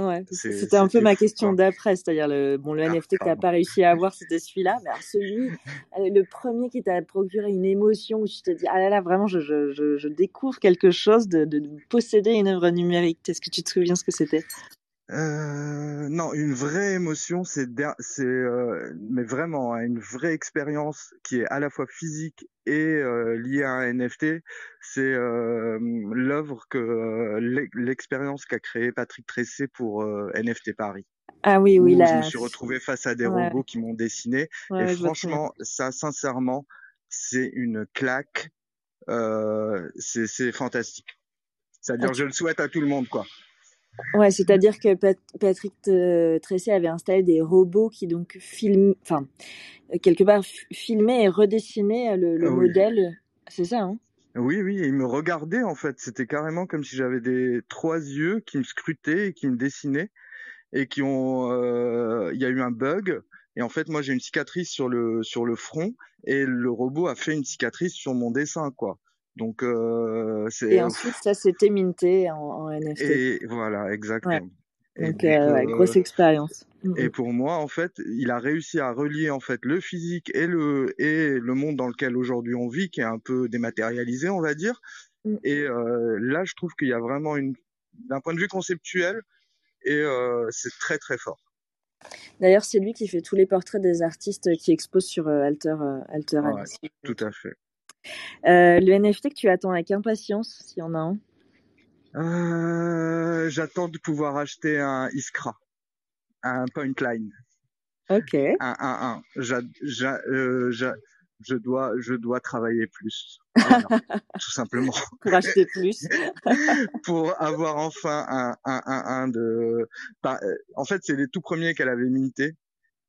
Ouais, c'était un peu ma question d'après, c'est-à-dire le bon le
Ah,
NFT que t'as pas réussi à avoir, c'était celui-là, mais alors celui, euh, le premier qui t'a procuré une émotion où tu te dis ah là là vraiment je je je, je découvre quelque chose de, de, de posséder une œuvre numérique. Est-ce que tu te souviens ce que c'était?
Euh, non, une vraie émotion, c'est c'est euh, mais vraiment hein, une vraie expérience qui est à la fois physique et euh, liée à un NFT. C'est euh, l'œuvre que euh, l'e- l'expérience qu'a créé Patrick Tressé pour NFT Paris,
Ah oui oui
où je
là.
me suis retrouvé face à des
Ouais.
robots qui m'ont dessiné.
Ouais,
et franchement, ça, sincèrement, c'est une claque. Euh, c'est fantastique. C'est-à-dire,
Ah,
je le souhaite à tout le monde, quoi.
Ouais, c'est-à-dire que Pat- Patrick euh, Tressé avait installé des robots qui donc filment, enfin euh, quelque part filmaient et redessinaient le, le
Ah oui.
modèle. C'est ça hein?
Oui, oui, et il me regardait en fait. C'était carrément comme si j'avais des trois yeux qui me scrutaient et qui me dessinaient et qui ont. euh, Il y a eu un bug et en fait moi j'ai une cicatrice sur le sur le front et le robot a fait une cicatrice sur mon dessin quoi. Donc euh,
Et ensuite ça s'était minté en, en NFT.
et voilà
Ouais.
exactement. Et
Donc euh, grosse expérience. Mm,
et
mm.
pour moi en fait il a réussi à relier en fait le physique et le et le monde dans lequel aujourd'hui on vit qui est un peu dématérialisé on va dire.
Mm.
Et euh, là, je trouve qu'il y a vraiment une, d'un point de vue conceptuel, et euh, c'est très très fort.
D'ailleurs, c'est lui qui fait tous les portraits des artistes qui exposent sur euh, Alter, euh, Alter
Ouais, tout à fait.
Euh, le NFT que tu attends avec impatience, s'il y en a un.
Euh, j'attends de pouvoir acheter un Iskra, un point line,
Ok.
un 1-1. J'a, j'a, euh, j'a- je dois, je dois travailler plus. Voilà, tout simplement.
Pour acheter plus.
pour avoir enfin un, un, un, un de. bah, euh, en fait, c'est les tout premiers qu'elle avait minté.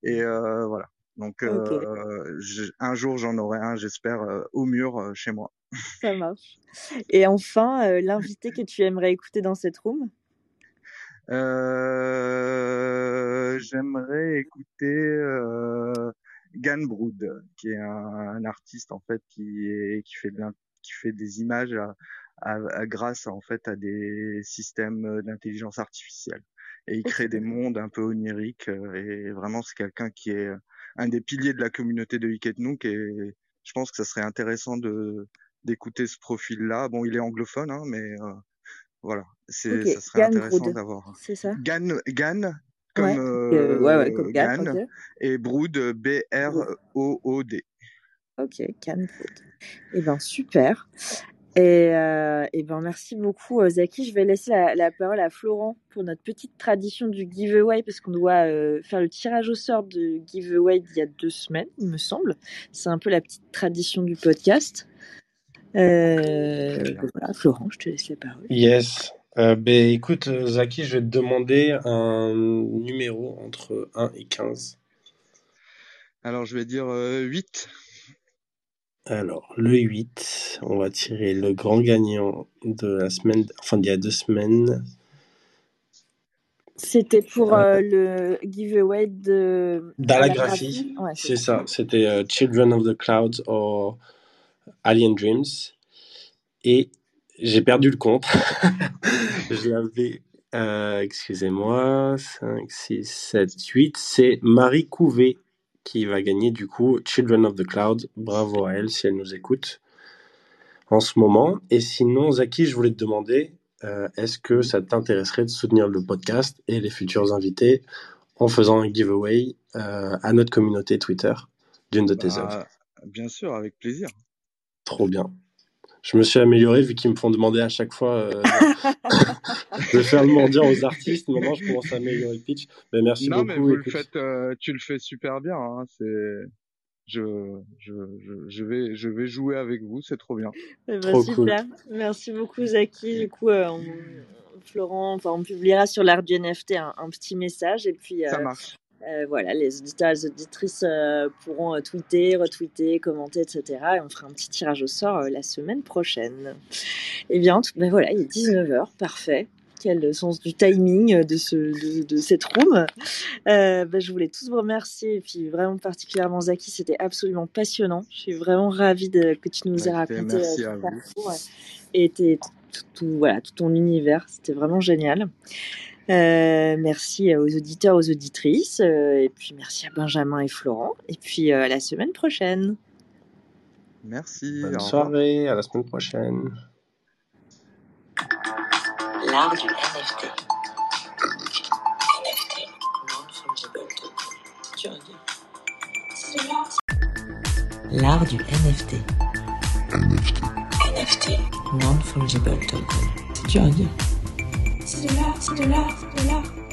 Et euh, voilà. Donc, euh, un jour, j'en aurai un, j'espère, euh, au mur euh, chez moi.
Ça marche. Et enfin, l'invité que tu aimerais écouter dans cette room?
J'aimerais écouter euh, Gan Brood, qui est un, un artiste en fait qui est qui fait de l'in- qui fait des images à, à- à- grâce en fait à des systèmes d'intelligence artificielle et il crée des mondes un peu oniriques et vraiment c'est quelqu'un qui est un des piliers de la communauté de Wicked Nook et je pense que ça serait intéressant de d'écouter ce profil-là. Bon, il est anglophone, hein, mais euh, voilà, c'est ça serait
Gan
intéressant
Brood,
d'avoir.
c'est ça?
Gan, Gan, comme
Ouais,
euh,
euh, ouais, ouais, comme Gan,
Gan,
ok.
et Brood, B-R-O-O-D.
Ok, Can Brood. Eh ben super. Et, euh, eh ben merci beaucoup euh, Zaki. Je vais laisser la, la parole à Florent pour notre petite tradition du giveaway parce qu'on doit euh, faire le tirage au sort de giveaway d'il y a deux semaines, il me semble. C'est un peu la petite tradition du podcast. Euh, voilà, Florent, je te laisse la parole.
Yes. Euh, ben, écoute, Zaki, je vais te demander un numéro entre 1 et 15.
Alors, je vais dire euh, 8.
Alors, le 8, on va tirer le grand gagnant de la semaine, enfin d'il y a deux semaines.
C'était pour
Euh,
euh, le giveaway de
Dalagraphie,
Ouais,
c'est ça. C'était euh, Children of the Clouds ou Alien Dreams. Et j'ai perdu le compte. je l'avais, euh, excusez-moi, 5, 6, 7, 8. C'est Marie Couvé qui va gagner du coup Children of the Cloud. Bravo à elle si elle nous écoute en ce moment. Et sinon, Zaki, je voulais te demander, euh, est-ce que ça t'intéresserait de soutenir le podcast et les futurs invités en faisant un giveaway euh, à notre communauté Twitter d'une de tes œuvres?
Bah, bien sûr, avec plaisir.
Trop bien. Je me suis amélioré vu qu'ils me font demander à chaque fois euh, de faire le mendiant aux artistes. Maintenant, je commence à améliorer le pitch. Mais merci
non, mais
beaucoup.
vous le faites, euh, tu le fais super bien. Hein, c'est, je, je, je, je vais, je vais jouer avec vous. C'est trop bien.
Eh ben,
Trop cool.
super. Merci beaucoup, Zaki. Du coup, euh, on- Florent, enfin, on publiera sur l'art du NFT un, un petit message. Et puis,
Ça marche.
Euh, voilà, les auditeurs et les auditrices euh, pourront euh, tweeter, retweeter, commenter, etc. Et on fera un petit tirage au sort la semaine prochaine. Eh bien, tout- ben voilà, il est 19h. Parfait. Quel sens du timing de, ce, de, de cette room? Ben, je voulais tous vous remercier. Et puis, vraiment particulièrement, Zaki, c'était absolument passionnant. Je suis vraiment ravie de, que tu nous aies
Bah,
raconté ton parcours et tout, tout- voilà, tout ton univers. C'était vraiment génial. Euh, merci aux auditeurs, aux auditrices. euh, et puis, merci à Benjamin et Florent. Et puis, euh, à la semaine prochaine.
Merci.
Bonne
au revoir.
soirée. À la semaine prochaine.
L'art du NFT.
NFT. L'art.
Du NFT.
NFT.
NFT.
Non-fungible token.
C'est de l'art. C'est de l'art.